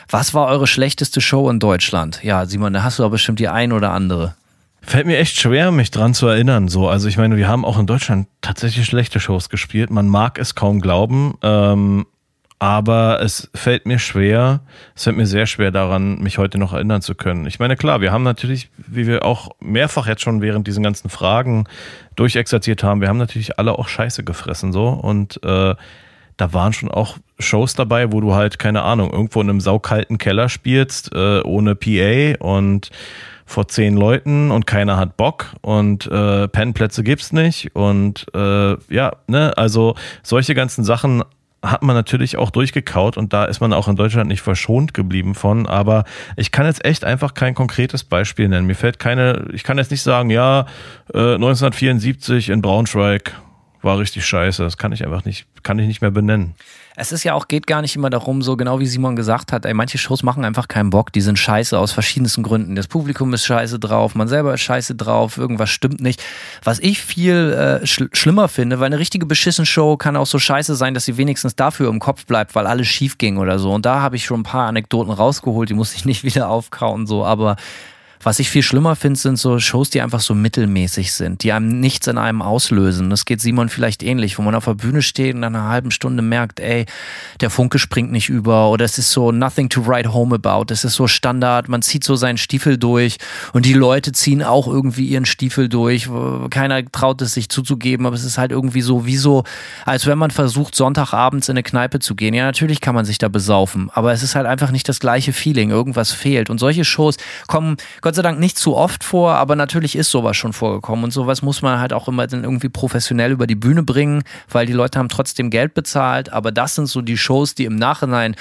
was war eure schlechteste Show in Deutschland? Ja, Simon, da hast du doch bestimmt die ein oder andere. Fällt mir echt schwer, mich dran zu erinnern. So, also ich meine, wir haben auch in Deutschland tatsächlich schlechte Shows gespielt. Man mag es kaum glauben, ähm, aber es fällt mir schwer, es fällt mir sehr schwer daran, mich heute noch erinnern zu können. Ich meine, klar, wir haben natürlich, wie wir auch mehrfach jetzt schon während diesen ganzen Fragen durchexerziert haben, wir haben natürlich alle auch Scheiße gefressen so und äh, da waren schon auch Shows dabei, wo du halt, keine Ahnung, irgendwo in einem saukalten Keller spielst, äh, ohne PA und vor zehn Leuten und keiner hat Bock und äh, Pennplätze gibt's nicht und äh, ja, ne, also solche ganzen Sachen hat man natürlich auch durchgekaut und da ist man auch in Deutschland nicht verschont geblieben von, aber ich kann jetzt echt einfach kein konkretes Beispiel nennen. Mir fällt keine, ich kann jetzt nicht sagen, ja, äh, 1974 in Braunschweig war richtig scheiße. Das kann ich einfach nicht, kann ich nicht mehr benennen. Es ist ja auch, geht gar nicht immer darum, so genau wie Simon gesagt hat, ey, manche Shows machen einfach keinen Bock, die sind scheiße aus verschiedensten Gründen. Das Publikum ist scheiße drauf, man selber ist scheiße drauf, irgendwas stimmt nicht. Was ich viel äh, schl schlimmer finde, weil eine richtige beschissen Show kann auch so scheiße sein, dass sie wenigstens dafür im Kopf bleibt, weil alles schief ging oder so. Und da habe ich schon ein paar Anekdoten rausgeholt, die muss ich nicht [laughs] wieder aufkauen, so, aber was ich viel schlimmer finde, sind so Shows, die einfach so mittelmäßig sind, die einem nichts in einem auslösen. Das geht Simon vielleicht ähnlich, wo man auf der Bühne steht und nach einer halben Stunde merkt, ey, der Funke springt nicht über oder es ist so nothing to write home about. Es ist so Standard, man zieht so seinen Stiefel durch und die Leute ziehen auch irgendwie ihren Stiefel durch. Keiner traut es sich zuzugeben, aber es ist halt irgendwie so, wie so, als wenn man versucht, Sonntagabends in eine Kneipe zu gehen. Ja, natürlich kann man sich da besaufen, aber es ist halt einfach nicht das gleiche Feeling. Irgendwas fehlt. Und solche Shows kommen Gott sei Dank nicht zu oft vor, aber natürlich ist sowas schon vorgekommen. Und sowas muss man halt auch immer dann irgendwie professionell über die Bühne bringen, weil die Leute haben trotzdem Geld bezahlt. Aber das sind so die Shows, die im Nachhinein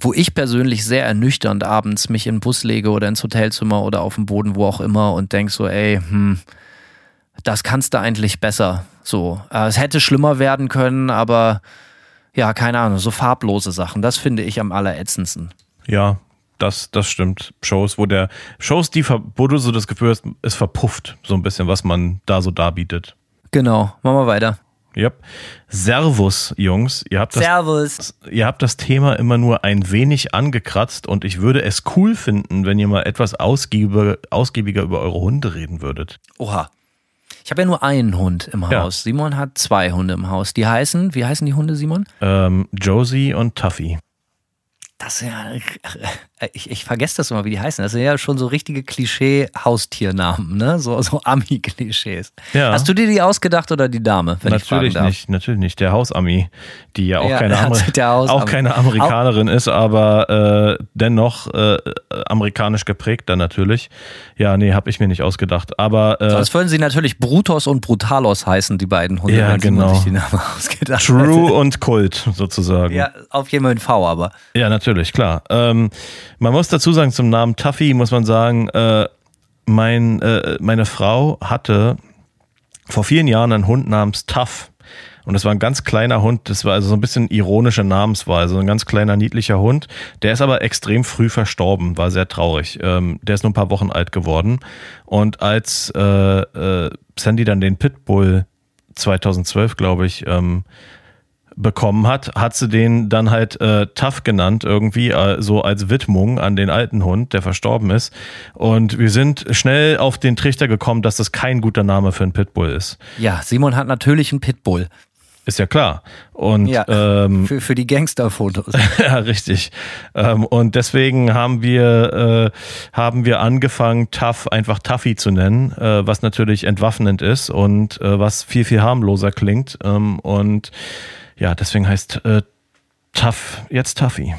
wo ich persönlich sehr ernüchternd abends mich in den Bus lege oder ins Hotelzimmer oder auf dem Boden, wo auch immer und denk so, ey, hm, das kannst du eigentlich besser. So, äh, es hätte schlimmer werden können, aber ja, keine Ahnung, so farblose Sachen, das finde ich am allerätzendsten. Ja, das, das stimmt. Shows, wo der, Shows, die, ver- wo du so das Gefühl hast, es verpufft so ein bisschen, was man da so darbietet. Genau, machen wir weiter. Yep. Servus, Jungs. Ihr habt, das, Servus. ihr habt das Thema immer nur ein wenig angekratzt und ich würde es cool finden, wenn ihr mal etwas ausgiebige, ausgiebiger über eure Hunde reden würdet. Oha. Ich habe ja nur einen Hund im Ja. Haus. Simon hat zwei Hunde im Haus. Die heißen, wie heißen die Hunde, Simon? Ähm, Josie und Tuffy. Das ist ja, ich, ich vergesse das immer, wie die heißen. Das sind ja schon so richtige Klischee-Haustiernamen, ne? So, so [laughs] Ami-Klischees. Ja. Hast du dir die ausgedacht oder die Dame, natürlich nicht, natürlich nicht. Der Hausami, die ja auch, Ja, keine, der Amer hat- der Hausami. auch keine Amerikanerin ist, aber äh, dennoch äh, amerikanisch geprägt dann natürlich. Ja, nee, habe ich mir nicht ausgedacht. Aber äh, Sonst würden sie natürlich Brutos und Brutalos heißen, die beiden Hunde, Ja, wenn genau. sich die Namen [laughs] ausgedacht True und Kult sozusagen. Ja, auf jeden Fall ein V, aber. Ja, natürlich, klar. Ähm, man muss dazu sagen, zum Namen Tuffy muss man sagen, äh, mein, äh, meine Frau hatte vor vielen Jahren einen Hund namens Tuff. Und das war ein ganz kleiner Hund, das war also so ein bisschen ironische Namenswahl, so ein ganz kleiner, niedlicher Hund. Der ist aber extrem früh verstorben, war sehr traurig. Ähm, der ist nur ein paar Wochen alt geworden. Und als äh, äh, Sandy dann den Pitbull 2012, glaube ich, ähm, bekommen hat, hat sie den dann halt äh, Tough genannt, irgendwie, äh, so als Widmung an den alten Hund, der verstorben ist. Und wir sind schnell auf den Trichter gekommen, dass das kein guter Name für einen Pitbull ist. Ja, Simon hat natürlich einen Pitbull. Ist ja klar. Und Ja, ähm, für, für die Gangsterfotos. [laughs] ja, richtig. Ähm, und deswegen haben wir, äh, haben wir angefangen, Tough einfach Tuffy zu nennen, äh, was natürlich entwaffnend ist und äh, was viel, viel harmloser klingt. Ähm, und ja, deswegen heißt äh, Tough jetzt Tuffy.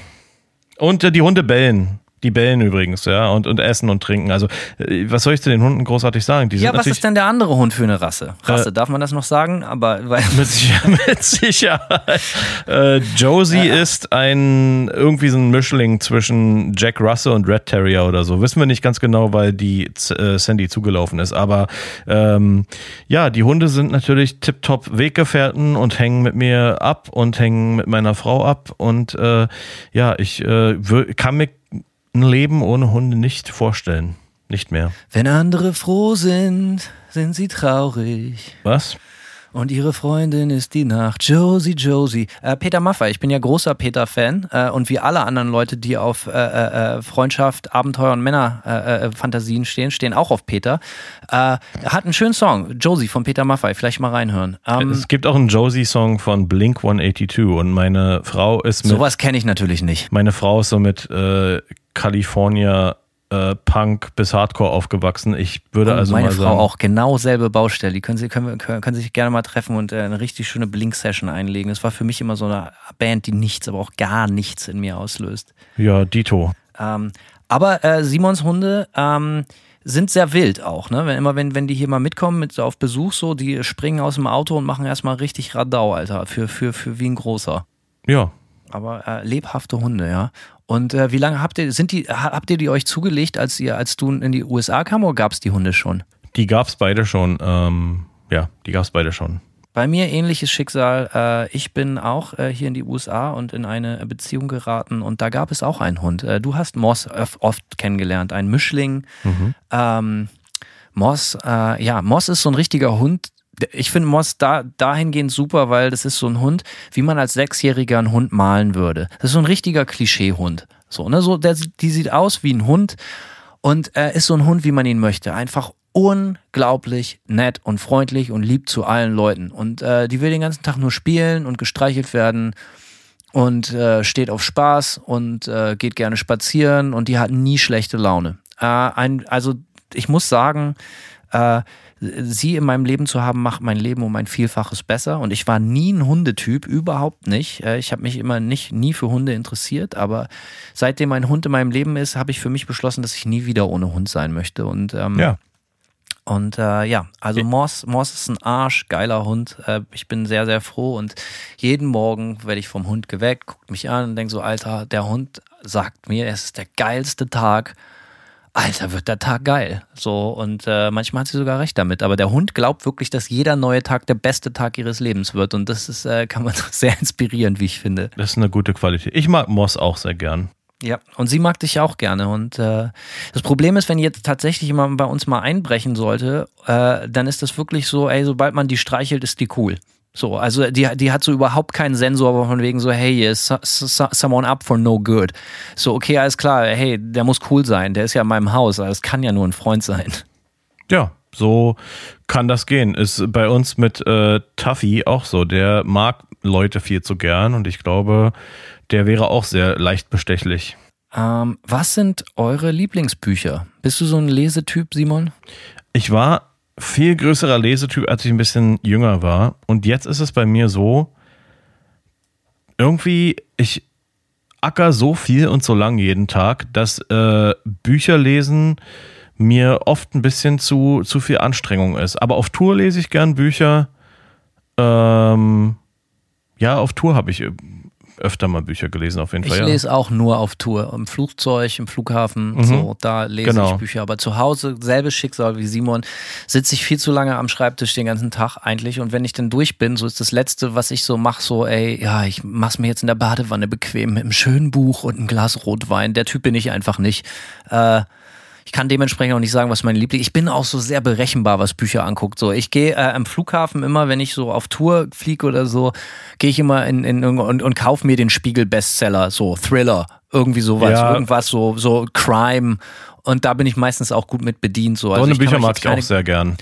Und äh, die Hunde bellen. Die bellen übrigens, ja, und, und essen und trinken. Also, äh, was soll ich zu den Hunden großartig sagen? Die Ja, was ist denn der andere Hund für eine Rasse? Rasse, darf man das noch sagen? Aber weil, [laughs] Mit, Sicher mit Sicherheit. Äh, Josie ist ein irgendwie so ein Mischling zwischen Jack Russell und Red Terrier oder so. Wissen wir nicht ganz genau, weil die äh, Sandy zugelaufen ist. Aber ähm, ja, die Hunde sind natürlich tiptop Weggefährten und hängen mit mir ab und hängen mit meiner Frau ab. Und äh, ja, ich äh, kann mir ein Leben ohne Hunde nicht vorstellen. Nicht mehr. wenn andere froh sind, sind sie traurig. Was? Und ihre Freundin ist die Nacht. Josie, Josie. Äh, Peter Maffay, ich bin ja großer Peter-Fan. Äh, und wie alle anderen Leute, die auf äh, äh, Freundschaft, Abenteuer und Männer-Fantasien äh, stehen, stehen auch auf Peter. Äh, er hat einen schönen Song, Josie von Peter Maffay. Vielleicht mal reinhören. Ähm, Es gibt auch einen Josie-Song von Blink 182 und meine Frau ist mit sowas kenne ich natürlich nicht. Meine Frau ist so mit äh, California äh, Punk bis Hardcore aufgewachsen. Ich würde Und also meine mal Frau sagen, auch genau selbe Baustelle. Die können, sie, können, können, können sich gerne mal treffen und äh, eine richtig schöne Blink-Session einlegen. Das war für mich immer so eine Band, die nichts, aber auch gar nichts in mir auslöst. ja, Dito. Ähm, aber äh, Simons Hunde ähm, sind sehr wild auch, ne? Wenn, immer wenn, wenn die hier mal mitkommen mit auf Besuch, so, die springen aus dem Auto und machen erstmal richtig Radau, Alter, für, für, für wie ein großer. Ja, Aber äh, lebhafte Hunde, ja. Und äh, wie lange habt ihr, sind die, ha- habt ihr die euch zugelegt, als ihr, als du in die USA kam oder gab es die Hunde schon? die gab's beide schon. Ähm, ja, die gab's beide schon. Bei mir ähnliches Schicksal. Äh, ich bin auch äh, hier in die USA und in eine Beziehung geraten und da gab es auch einen Hund. Äh, du hast Moss oft kennengelernt, ein Mischling. Ähm, Moss, ja, Moss ist so ein richtiger Hund. Ich finde Moss da, dahingehend super, weil das ist so ein Hund, wie man als Sechsjähriger einen Hund malen würde. Das ist so ein richtiger Klischeehund. So, ne? so, der, die sieht aus wie ein Hund und äh, ist so ein Hund, wie man ihn möchte. Einfach unglaublich nett und freundlich und lieb zu allen Leuten. Und äh, die will den ganzen Tag nur spielen und gestreichelt werden und äh, steht auf Spaß und äh, geht gerne spazieren und die hat nie schlechte Laune. Äh, ein, also ich muss sagen, äh, sie in meinem Leben zu haben, macht mein Leben um ein Vielfaches besser. Und ich war nie ein Hundetyp, überhaupt nicht. Äh, ich habe mich immer nicht, nie für Hunde interessiert, aber seitdem ein Hund in meinem Leben ist, habe ich für mich beschlossen, dass ich nie wieder ohne Hund sein möchte. Und ähm, Ja. und äh, ja, also Moss, Moss ist ein Arsch, geiler Hund. Äh, ich bin sehr, sehr froh und jeden Morgen werde ich vom Hund geweckt, guckt mich an und denkt so, Alter, der Hund sagt mir, es ist der geilste Tag. Alter, wird der Tag geil. So, und äh, manchmal hat sie sogar recht damit. Aber der Hund glaubt wirklich, dass jeder neue Tag der beste Tag ihres Lebens wird. Und das ist, äh, kann man [laughs] sehr inspirierend, wie ich finde. Das ist eine gute Qualität. Ich mag Moss auch sehr gern. Ja, und sie mag dich auch gerne. Und äh, das Problem ist, wenn jetzt tatsächlich jemand bei uns mal einbrechen sollte, äh, dann ist das wirklich so, ey, sobald man die streichelt, ist die cool. So, also die, die hat so überhaupt keinen Sensor aber von wegen so, hey, hier ist so, so, someone up for no good. So, okay, alles klar, hey, der muss cool sein, der ist ja in meinem Haus, also es kann ja nur ein Freund sein. Ja, so kann das gehen. Ist bei uns mit äh, Tuffy auch so. Der mag Leute viel zu gern und ich glaube, der wäre auch sehr leicht bestechlich. Ähm, was sind eure Lieblingsbücher? Bist du so ein Lesetyp, Simon? Ich war viel größerer Lesetyp, als ich ein bisschen jünger war. Und jetzt ist es bei mir so, irgendwie, ich acker so viel und so lang jeden Tag, dass äh, Bücher lesen mir oft ein bisschen zu, zu viel Anstrengung ist. Aber auf Tour lese ich gern Bücher. Ähm, ja, auf Tour habe ich öfter mal Bücher gelesen, auf jeden Ich Fall. ja. lese auch nur auf Tour, im Flugzeug, im Flughafen, Mhm. so, da lese Genau. ich Bücher. Aber zu Hause, selbes Schicksal wie Simon, sitze ich viel zu lange am Schreibtisch den ganzen Tag eigentlich. Und wenn ich dann durch bin, so ist das Letzte, was ich so mache, so, ey, ja, ich mach's mir jetzt in der Badewanne bequem mit einem schönen Buch und einem Glas Rotwein. Der Typ bin ich einfach nicht. Äh, Ich kann dementsprechend auch nicht sagen, was meine Liebling. Ich bin auch so sehr berechenbar, was Bücher anguckt. So, ich gehe äh, am Flughafen immer, wenn ich so auf Tour fliege oder so, gehe ich immer in, in und, und kaufe mir den Spiegel-Bestseller, so Thriller, irgendwie sowas, Ja. irgendwas so so Crime. Und da bin ich meistens auch gut mit bedient. So, So also Bücher mag ich auch sehr gern.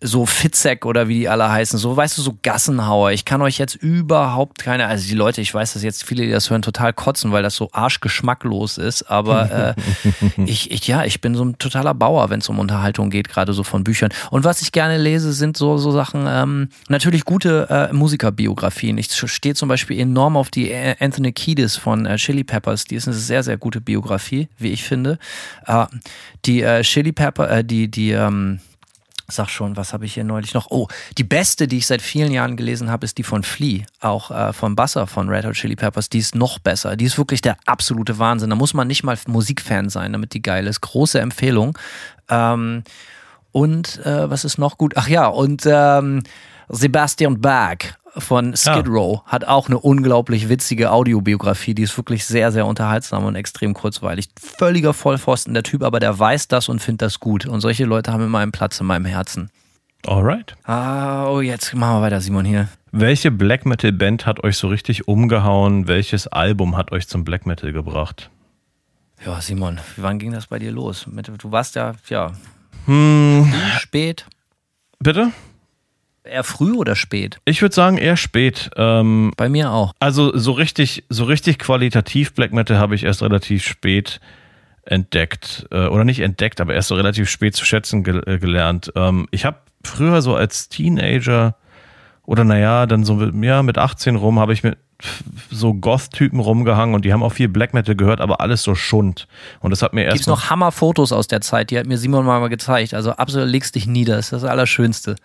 So Fitzek oder wie die alle heißen, so weißt du, so Gassenhauer. Ich kann euch jetzt überhaupt keine, also die Leute, ich weiß, dass jetzt viele, die das hören, total kotzen, weil das so arschgeschmacklos ist, aber äh, [laughs] ich, ich, ja, ich bin so ein totaler Bauer, wenn es um Unterhaltung geht, gerade so von Büchern. Und was ich gerne lese, sind so, so Sachen, ähm, natürlich gute äh, Musikerbiografien. Ich stehe zum Beispiel enorm auf die äh, Anthony Kiedis von äh, Chili Peppers, die ist eine sehr, sehr gute Biografie, wie ich finde. Äh, die äh, Chili Pepper, äh, die, die, ähm, Sag schon, was habe ich hier neulich noch? Oh, die beste, die ich seit vielen Jahren gelesen habe, ist die von Flea, auch äh, von Basser von Red Hot Chili Peppers. Die ist noch besser. Die ist wirklich der absolute Wahnsinn. Da muss man nicht mal Musikfan sein, damit die geil ist. Große Empfehlung. Ähm, und äh, was ist noch gut? Ach ja, und ähm, Sebastian Bach von Skid Row hat auch eine unglaublich witzige Audiobiografie. Die ist wirklich sehr, sehr unterhaltsam und extrem kurzweilig. Völliger Vollpfosten der Typ, aber der weiß das und findet das gut. Und solche Leute haben immer einen Platz in meinem Herzen. Alright. Ah, oh, jetzt machen wir weiter, Simon, hier. Welche Black Metal Band hat euch so richtig umgehauen? Welches Album hat euch zum Black Metal gebracht? Ja, Simon, wann ging das bei dir los? Du warst ja, ja, Hm, spät. bitte? Eher früh oder spät? Ich würde sagen eher spät. Ähm, Bei mir auch. also so richtig, so richtig qualitativ Black Metal habe ich erst relativ spät entdeckt. Äh, oder nicht entdeckt, aber erst so relativ spät zu schätzen gel äh, gelernt. Ähm, ich habe früher so als Teenager oder naja, dann so mit, ja, mit 18 rum habe ich mit so Goth-Typen rumgehangen und die haben auch viel Black Metal gehört, aber alles so Schund. Und das hat mir erst Gibt's noch Hammer-Fotos aus der Zeit? Die hat mir Simon mal gezeigt. Also absolut legst dich nieder. Das ist das Allerschönste.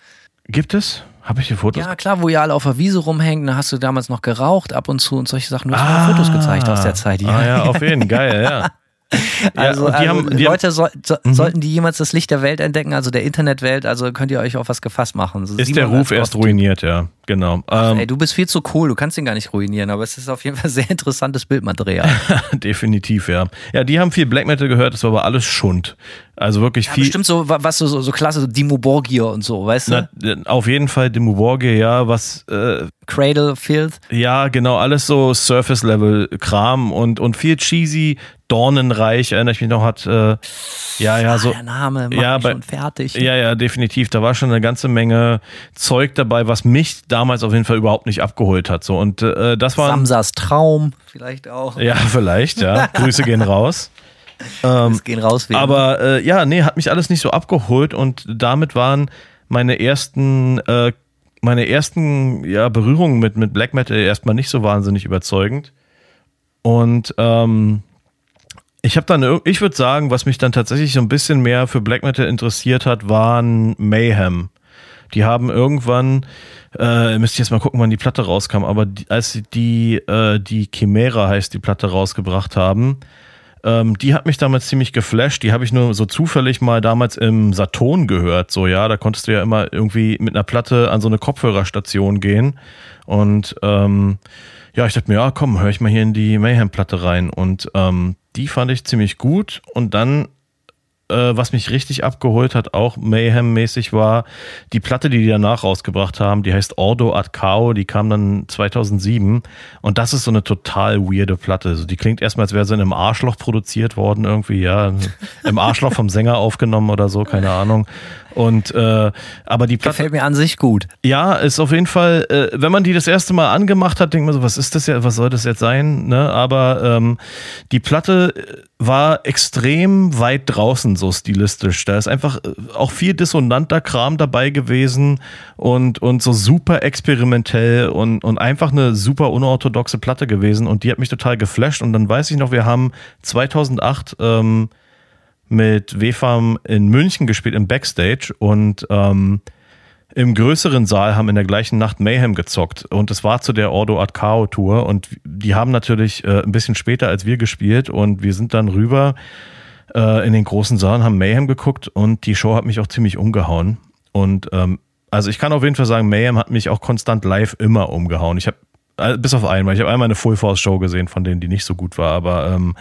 Gibt es? Habe ich die Fotos? Ja, klar, wo ihr alle auf der Wiese rumhängt, da hast du damals noch geraucht ab und zu und solche Sachen. Du hast mir Fotos gezeigt aus der Zeit. Ah, ja, auf jeden geil, ja. [laughs] [laughs] Also, und die also haben- die Leute, soll, so, sollten die jemals das Licht der Welt entdecken, also der Internetwelt, also könnt ihr euch auf was gefasst machen. So Ist der Ruf erst ruiniert, ja, genau. Ähm, Ey, du bist viel zu cool, du kannst ihn gar nicht ruinieren, aber es ist auf jeden Fall sehr interessantes Bildmaterial. [laughs] definitiv, ja. Ja, die haben viel Black Metal gehört, das war aber alles Schund. Also wirklich viel. Bestimmt so, wa- was so, so, so klasse, so Dimo Borgir und so, weißt du? Na, auf jeden Fall Dimmu Borgir, ja, was, äh, Cradle, Filth. ja, genau, alles so Surface-Level-Kram und, und viel cheesy, Dornenreich, erinnere ich mich noch, hat, äh, ja, ja, so. ah, der Name macht ja, mich bei- schon fertig. Ja, ja, definitiv. Da war schon eine ganze Menge Zeug dabei, was mich damals auf jeden Fall überhaupt nicht abgeholt hat. So und äh, das war Samsas Traum, vielleicht auch. ja vielleicht, ja. [laughs] Grüße gehen raus. Es gehen raus wegen. Aber äh, ja, nee, hat mich alles nicht so abgeholt und damit waren meine ersten, äh, meine ersten ja, Berührungen mit, mit Black Metal erstmal nicht so wahnsinnig überzeugend. Und ähm, ich habe dann, ich würde sagen, was mich dann tatsächlich so ein bisschen mehr für Black Metal interessiert hat, waren Mayhem. Die haben irgendwann, äh, müsst ihr jetzt mal gucken, wann die Platte rauskam, aber die, als die, äh, die Chimera heißt, die Platte rausgebracht haben, ähm, die hat mich damals ziemlich geflasht. Die habe ich nur so zufällig mal damals im Saturn gehört. So, ja, da konntest du ja immer irgendwie mit einer Platte an so eine Kopfhörerstation gehen. Und ähm, ja, ich dachte mir, ja, komm, höre ich mal hier in die Mayhem-Platte rein. Und ähm, die fand ich ziemlich gut. Und dann äh, was mich richtig abgeholt hat, auch Mayhem-mäßig war, die Platte, die die danach rausgebracht haben, die heißt Ordo ad Cao, die kam dann 2007 und das ist so eine total weirde Platte. Also die klingt erstmal, als wäre sie in einem Arschloch produziert worden irgendwie, ja, [laughs] im Arschloch vom Sänger aufgenommen oder so, keine Ahnung. Und äh, aber die Platte, Gefällt mir an sich gut. ja, ist auf jeden Fall, äh, wenn man die das erste Mal angemacht hat, denkt man so, was ist das ja, was soll das jetzt sein? Ne? Aber ähm, die Platte äh, war extrem weit draußen so stilistisch. Da ist einfach äh, auch viel dissonanter Kram dabei gewesen und, und so super experimentell und, und einfach eine super unorthodoxe Platte gewesen. Und die hat mich total geflasht. Und dann weiß ich noch, wir haben 2008 ähm, mit WFAM in München gespielt im Backstage. Und ähm, im größeren Saal haben in der gleichen Nacht Mayhem gezockt. Und es war zu der Ordo Ad Cao Tour. Und die haben natürlich äh, ein bisschen später als wir gespielt. Und wir sind dann rüber äh, in den großen Saal und haben Mayhem geguckt. Und die Show hat mich auch ziemlich umgehauen. Und ähm, also ich kann auf jeden Fall sagen, Mayhem hat mich auch konstant live immer umgehauen. Ich habe bis auf einmal. Ich habe einmal eine Full Force Show gesehen, von denen die nicht so gut war, aber ähm,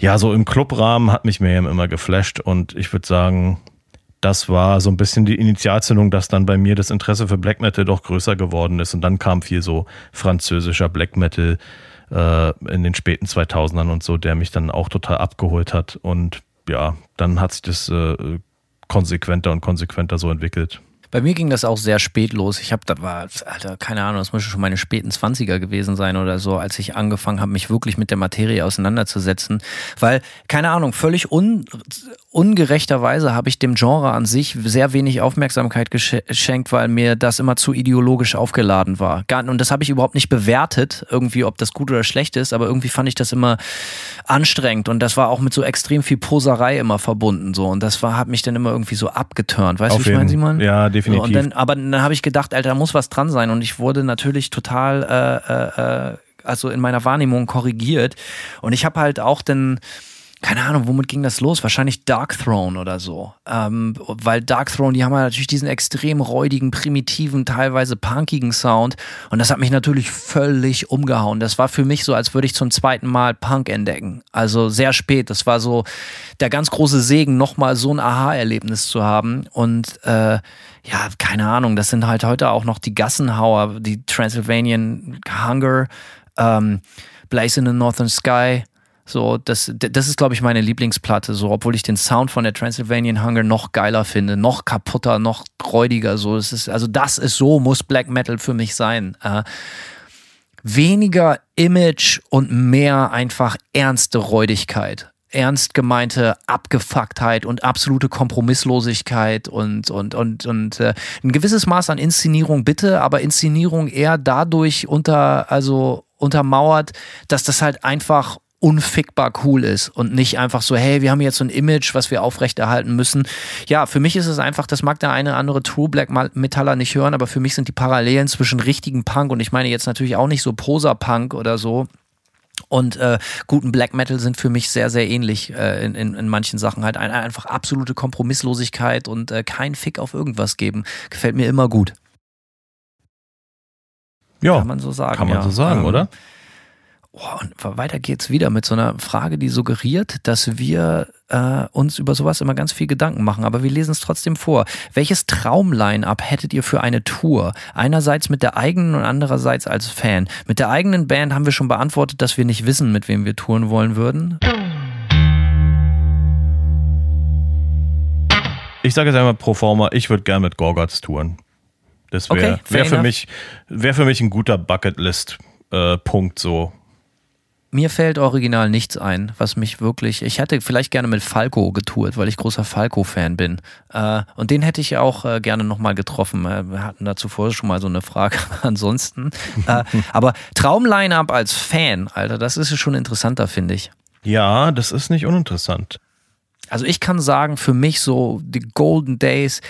ja, so im Clubrahmen hat mich Mayhem immer geflasht und ich würde sagen, das war so ein bisschen die Initialzündung, dass dann bei mir das Interesse für Black Metal doch größer geworden ist und dann kam viel so französischer Black Metal äh, in den späten 2000ern und so, der mich dann auch total abgeholt hat und ja, dann hat sich das äh, konsequenter und konsequenter so entwickelt. Bei mir ging das auch sehr spät los. Ich habe, da war, Alter, keine Ahnung, das muss schon meine späten 20er gewesen sein oder so, als ich angefangen habe, mich wirklich mit der Materie auseinanderzusetzen. Weil, keine Ahnung, völlig un, ungerechterweise habe ich dem Genre an sich sehr wenig Aufmerksamkeit geschenkt, weil mir das immer zu ideologisch aufgeladen war. Und das habe ich überhaupt nicht bewertet, irgendwie, ob das gut oder schlecht ist, aber irgendwie fand ich das immer anstrengend und das war auch mit so extrem viel Poserei immer verbunden so und das war, hat mich dann immer irgendwie so abgeturnt. Weißt du, wie ich meine, Simon? Ja, definitiv. So, dann, aber dann habe ich gedacht, Alter, da muss was dran sein. Und ich wurde natürlich total, äh, äh, also in meiner Wahrnehmung korrigiert. Und ich habe halt auch dann keine Ahnung, womit ging das los? Wahrscheinlich Dark Throne oder so. Ähm, weil Dark Throne, die haben halt natürlich diesen extrem räudigen, primitiven, teilweise punkigen Sound. Und das hat mich natürlich völlig umgehauen. Das war für mich so, als würde ich zum zweiten Mal Punk entdecken. Also sehr spät. Das war so der ganz große Segen, nochmal so ein Aha-Erlebnis zu haben. Und äh, ja, keine Ahnung, das sind halt heute auch noch die Gassenhauer, die Transylvanian Hunger, ähm, Blaze in the Northern Sky. So, das, das ist, glaube ich, meine Lieblingsplatte, so, obwohl ich den Sound von der Transylvanian Hunger noch geiler finde, noch kaputter, noch räudiger. So, es ist, also das ist so, muss Black Metal für mich sein. Äh, weniger Image und mehr einfach ernste Räudigkeit. Ernst gemeinte Abgefucktheit und absolute Kompromisslosigkeit und, und, und, und äh, ein gewisses Maß an Inszenierung bitte, aber Inszenierung eher dadurch unter, also untermauert, dass das halt einfach unfickbar cool ist und nicht einfach so, hey, wir haben jetzt so ein Image, was wir aufrechterhalten müssen. Ja, für mich ist es einfach, das mag der eine oder andere True Black Metaller nicht hören, aber für mich sind die Parallelen zwischen richtigen Punk und ich meine jetzt natürlich auch nicht so Poser-Punk oder so, und äh, guten Black Metal sind für mich sehr, sehr ähnlich äh, in, in, in manchen Sachen. Halt ein, einfach absolute Kompromisslosigkeit und äh, kein Fick auf irgendwas geben. Gefällt mir immer gut. Ja, kann man so sagen. Kann man ja. so sagen, ähm, oder? Oh, und weiter geht's wieder mit so einer Frage, die suggeriert, dass wir äh, uns über sowas immer ganz viel Gedanken machen, aber wir lesen es trotzdem vor. Welches Traumline-up hättet ihr für eine Tour? Einerseits mit der eigenen und andererseits als Fan. Mit der eigenen Band haben wir schon beantwortet, dass wir nicht wissen, mit wem wir touren wollen würden. Ich sage jetzt einmal pro forma, ich würde gerne mit Gorgots touren. Das wäre okay, wär für, mich, wär für mich ein guter Bucketlist-Punkt äh, so mir fällt original nichts ein, was mich wirklich. Ich hätte vielleicht gerne mit Falco getourt, weil ich großer Falco-Fan bin. Äh, und den hätte ich auch äh, gerne nochmal getroffen. Äh, wir hatten dazu vorher schon mal so eine Frage. [laughs] Ansonsten. Äh, aber Traumline-Up als Fan, Alter, das ist schon interessanter, finde ich. Ja, das ist nicht uninteressant. Also ich kann sagen, für mich so die Golden Days,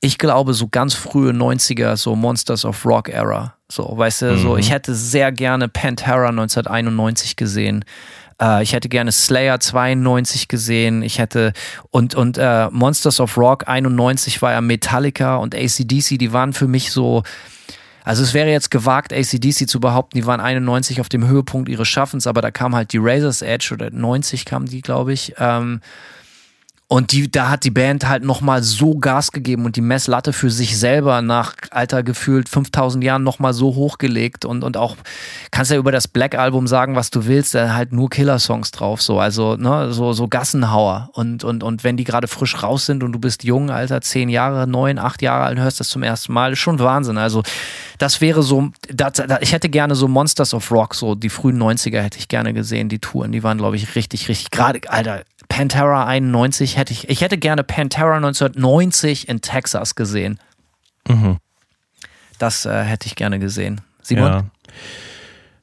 ich glaube so ganz frühe 90er, so Monsters of Rock Era. So, weißt du, mhm. so, ich hätte sehr gerne Pantera 1991 gesehen. Äh, ich hätte gerne Slayer 92 gesehen. Ich hätte, und, und äh, Monsters of Rock 91 war ja Metallica und ACDC, die waren für mich so, also es wäre jetzt gewagt, ACDC zu behaupten, die waren 91 auf dem Höhepunkt ihres Schaffens, aber da kam halt die Razor's Edge oder 90 kamen die, glaube ich. Ähm, und die, da hat die Band halt nochmal so Gas gegeben und die Messlatte für sich selber nach alter gefühlt 5000 Jahren nochmal so hochgelegt und, und auch, kannst ja über das Black Album sagen, was du willst, da halt nur Killer-Songs drauf, so, also, ne, so, so Gassenhauer. Und, und, und wenn die gerade frisch raus sind und du bist jung, Alter, zehn Jahre, neun, acht Jahre alt, hörst das zum ersten Mal, ist schon Wahnsinn. Also, das wäre so, das, ich hätte gerne so Monsters of Rock, so die frühen 90er hätte ich gerne gesehen, die Touren, die waren, glaube ich, richtig, richtig, gerade, Alter, Pantera 91 hätte ich, ich hätte gerne Pantera 1990 in Texas gesehen. Mhm. Das äh, hätte ich gerne gesehen. Simon? Ja.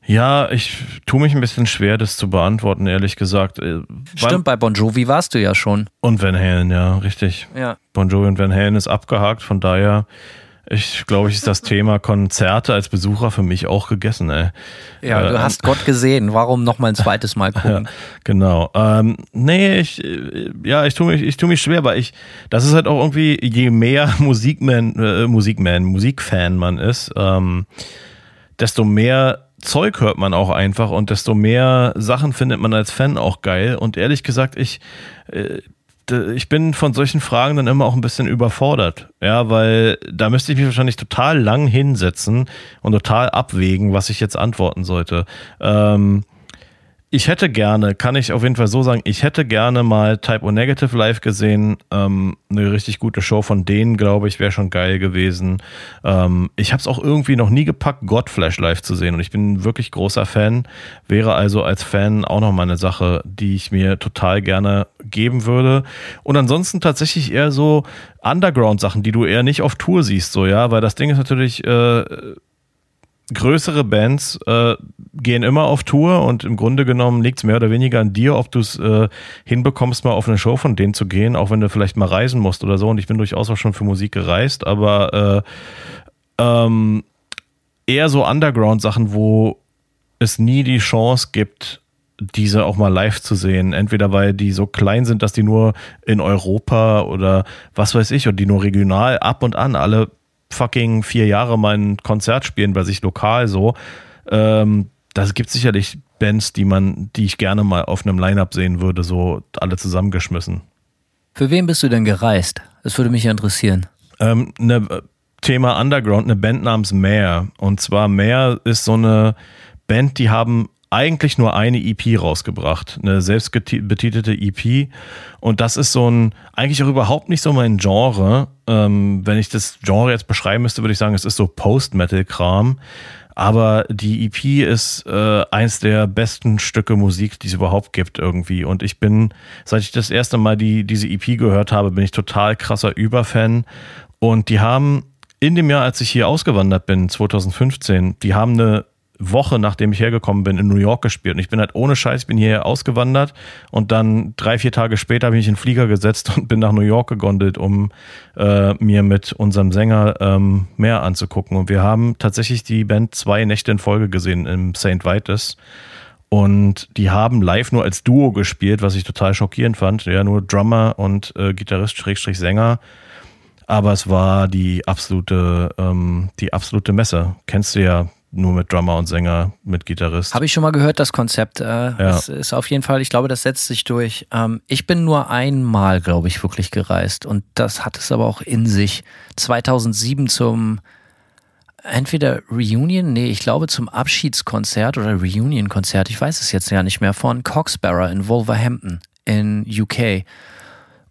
Ja, ich tue mich ein bisschen schwer, das zu beantworten, ehrlich gesagt. Äh, Stimmt, bei Bon Jovi warst du ja schon. Und Van Halen, ja, richtig. Ja. Bon Jovi und Van Halen ist abgehakt, von daher ich glaube, ich ist das Thema Konzerte als Besucher für mich auch gegessen, ey. Ja, äh, du hast Gott gesehen. Warum noch mal ein zweites Mal [laughs] gucken? Ja, genau. Ähm, nee, ich, ja, ich tue mich, ich tue mich schwer, weil ich, das ist halt auch irgendwie, je mehr Musikman, äh, Musikman, Musikfan man ist, ähm, desto mehr Zeug hört man auch einfach und desto mehr Sachen findet man als Fan auch geil. Und ehrlich gesagt, ich, äh, ich bin von solchen Fragen dann immer auch ein bisschen überfordert. Ja, weil da müsste ich mich wahrscheinlich total lang hinsetzen und total abwägen, was ich jetzt antworten sollte. Ähm, ich hätte gerne, kann ich auf jeden Fall so sagen, ich hätte gerne mal Type O Negative live gesehen. Ähm, eine richtig gute Show von denen, glaube ich, wäre schon geil gewesen. Ähm, ich habe es auch irgendwie noch nie gepackt, Godflash live zu sehen und ich bin wirklich großer Fan. Wäre also als Fan auch noch mal eine Sache, die ich mir total gerne geben würde. Und ansonsten tatsächlich eher so Underground-Sachen, die du eher nicht auf Tour siehst, so ja, weil das Ding ist natürlich. Äh, größere Bands äh, gehen immer auf Tour und im Grunde genommen liegt es mehr oder weniger an dir, ob du es äh, hinbekommst, mal auf eine Show von denen zu gehen, auch wenn du vielleicht mal reisen musst oder so. Und ich bin durchaus auch schon für Musik gereist, aber äh, ähm, eher so Underground-Sachen, wo es nie die Chance gibt, diese auch mal live zu sehen. Entweder weil die so klein sind, dass die nur in Europa oder was weiß ich, und die nur regional ab und an alle fucking vier Jahre mein Konzert spielen bei sich lokal so. Ähm, das gibt sicherlich Bands, die man, die ich gerne mal auf einem Line-Up sehen würde, so alle zusammengeschmissen. Für wen bist du denn gereist? Das würde mich interessieren. Ähm, ne, Thema Underground, eine Band namens Mare. Und zwar Mare ist so eine Band, die haben eigentlich nur eine EP rausgebracht, eine selbstbetitelte EP. Und das ist so ein, eigentlich auch überhaupt nicht so mein Genre. Ähm, wenn ich das Genre jetzt beschreiben müsste, würde ich sagen, es ist so Post-Metal-Kram. Aber die EP ist äh, eins der besten Stücke Musik, die es überhaupt gibt irgendwie. Und ich bin, seit ich das erste Mal die, diese EP gehört habe, bin ich total krasser Überfan. Und die haben in dem Jahr, als ich hier ausgewandert bin, 2015, die haben eine Woche, nachdem ich hergekommen bin, in New York gespielt. Und ich bin halt ohne Scheiß, bin hier ausgewandert und dann drei, vier Tage später habe ich in den Flieger gesetzt [laughs] und bin nach New York gegondelt, um äh, mir mit unserem Sänger ähm, mehr anzugucken. Und wir haben tatsächlich die Band zwei Nächte in Folge gesehen im St. Vitus. Und die haben live nur als Duo gespielt, was ich total schockierend fand. Ja, nur Drummer und äh, Gitarrist, Schrägstrich Sänger. Aber es war die absolute, ähm, die absolute Messe. Kennst du ja nur mit Drummer und Sänger, mit Gitarrist. Habe ich schon mal gehört, das Konzept. Äh, ja. Das ist auf jeden Fall, ich glaube, das setzt sich durch. Ähm, ich bin nur einmal, glaube ich, wirklich gereist und das hat es aber auch in sich. 2007 zum entweder Reunion, nee, ich glaube zum Abschiedskonzert oder Reunion-Konzert, ich weiß es jetzt ja nicht mehr, von Coxbearer in Wolverhampton in UK.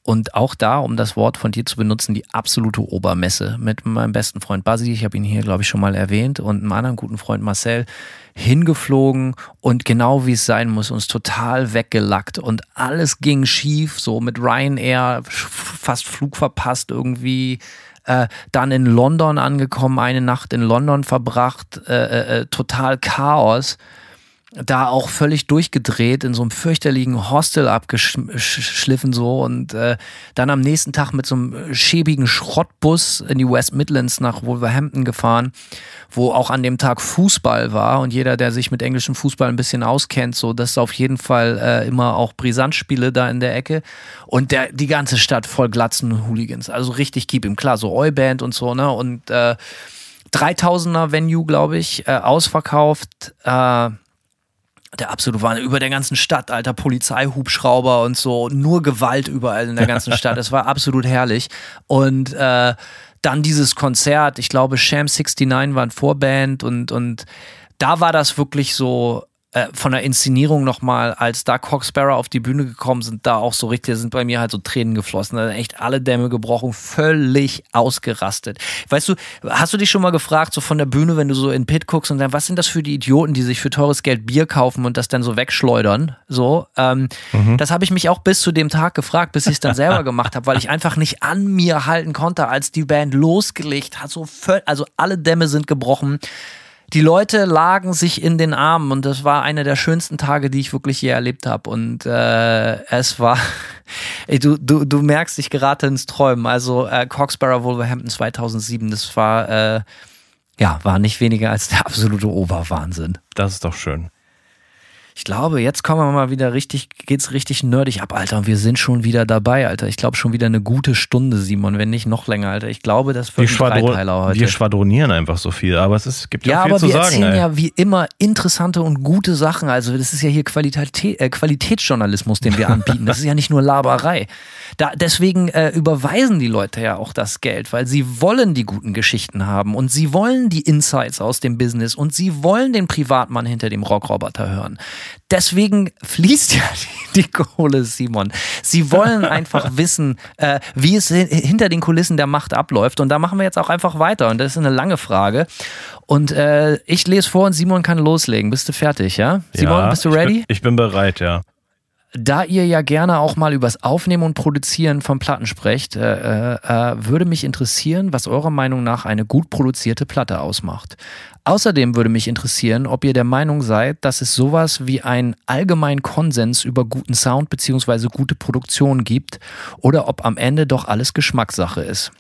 Und auch da, um das Wort von dir zu benutzen, die absolute Obermesse mit meinem besten Freund Basi, ich habe ihn hier, glaube ich, schon mal erwähnt, und einem anderen guten Freund Marcel hingeflogen und genau wie es sein muss, uns total weggelackt und alles ging schief, so mit Ryanair fast Flug verpasst irgendwie. Äh, dann in London angekommen, eine Nacht in London verbracht, äh, äh, äh total Chaos da auch völlig durchgedreht, in so einem fürchterlichen Hostel abgeschliffen so und äh, dann am nächsten Tag mit so einem schäbigen Schrottbus in die West Midlands nach Wolverhampton gefahren, wo auch an dem Tag Fußball war und jeder, der sich mit englischem Fußball ein bisschen auskennt, so das ist auf jeden Fall äh, immer auch Brisantspiele da in der Ecke und der die ganze Stadt voll Glatzen Hooligans, also richtig keep ihm. Klar, so Oi-Band und so, ne und äh, 3000er Venue, glaube ich, äh, ausverkauft, äh, der absolute Wahnsinn. Über der ganzen Stadt, alter Polizeihubschrauber und so. Nur Gewalt überall in der ganzen [laughs] Stadt. Es war absolut herrlich. Und äh, dann dieses Konzert, ich glaube, Sham 69 war ein Vorband und, und da war das wirklich so, äh, von der Inszenierung nochmal, als da Cox Sparrow auf die Bühne gekommen sind, da auch so richtig, sind bei mir halt so Tränen geflossen. Da echt alle Dämme gebrochen, völlig ausgerastet. Weißt du, hast du dich schon mal gefragt, so von der Bühne, wenn du so in Pit guckst und dann, was sind das für die Idioten, die sich für teures Geld Bier kaufen und das dann so wegschleudern? So, ähm, mhm. das habe ich mich auch bis zu dem Tag gefragt, bis ich es dann [laughs] selber gemacht habe, weil ich einfach nicht an mir halten konnte, als die Band losgelegt hat. So, also alle Dämme sind gebrochen die Leute lagen sich in den Armen und das war einer der schönsten Tage, die ich wirklich je erlebt habe. Und äh, es war, [laughs] ey, du, du, du merkst, ich gerate ins Träumen. Also äh, Coxborough Wolverhampton 2007, das war, äh, ja, war nicht weniger als der absolute Oberwahnsinn. Das ist doch schön. Ich glaube, jetzt kommen wir mal wieder richtig, geht's richtig nerdig ab, Alter. Und wir sind schon wieder dabei, Alter. Ich glaube schon wieder eine gute Stunde, Simon, wenn nicht noch länger, Alter. Ich glaube, das wird wir ein Dreiteiler heute. Wir schwadronieren einfach so viel, aber es ist, gibt ja, ja viel aber zu wir sagen. erzählen ey. ja wie immer interessante und gute Sachen. Also das ist ja hier Qualität, äh, Qualitätsjournalismus, den wir anbieten. Das ist ja nicht nur Laberei. Da, deswegen äh, überweisen die Leute ja auch das Geld, weil sie wollen die guten Geschichten haben und sie wollen die Insights aus dem Business und sie wollen den Privatmann hinter dem Rockroboter hören. Deswegen fließt ja die, [laughs] die Kohle, Simon. Sie wollen einfach [laughs] wissen, äh, wie es hin- hinter den Kulissen der Macht abläuft. Und da machen wir jetzt auch einfach weiter. Und das ist eine lange Frage. Und äh, ich lese vor und Simon kann loslegen. Bist du fertig, ja? Simon, ja, bist du ich ready? Bin, ich bin bereit, ja. Da ihr ja gerne auch mal übers Aufnehmen und Produzieren von Platten sprecht, äh, äh, würde mich interessieren, was eurer Meinung nach eine gut produzierte Platte ausmacht. Außerdem würde mich interessieren, ob ihr der Meinung seid, dass es sowas wie einen allgemeinen Konsens über guten Sound bzw. gute Produktion gibt oder ob am Ende doch alles Geschmackssache ist.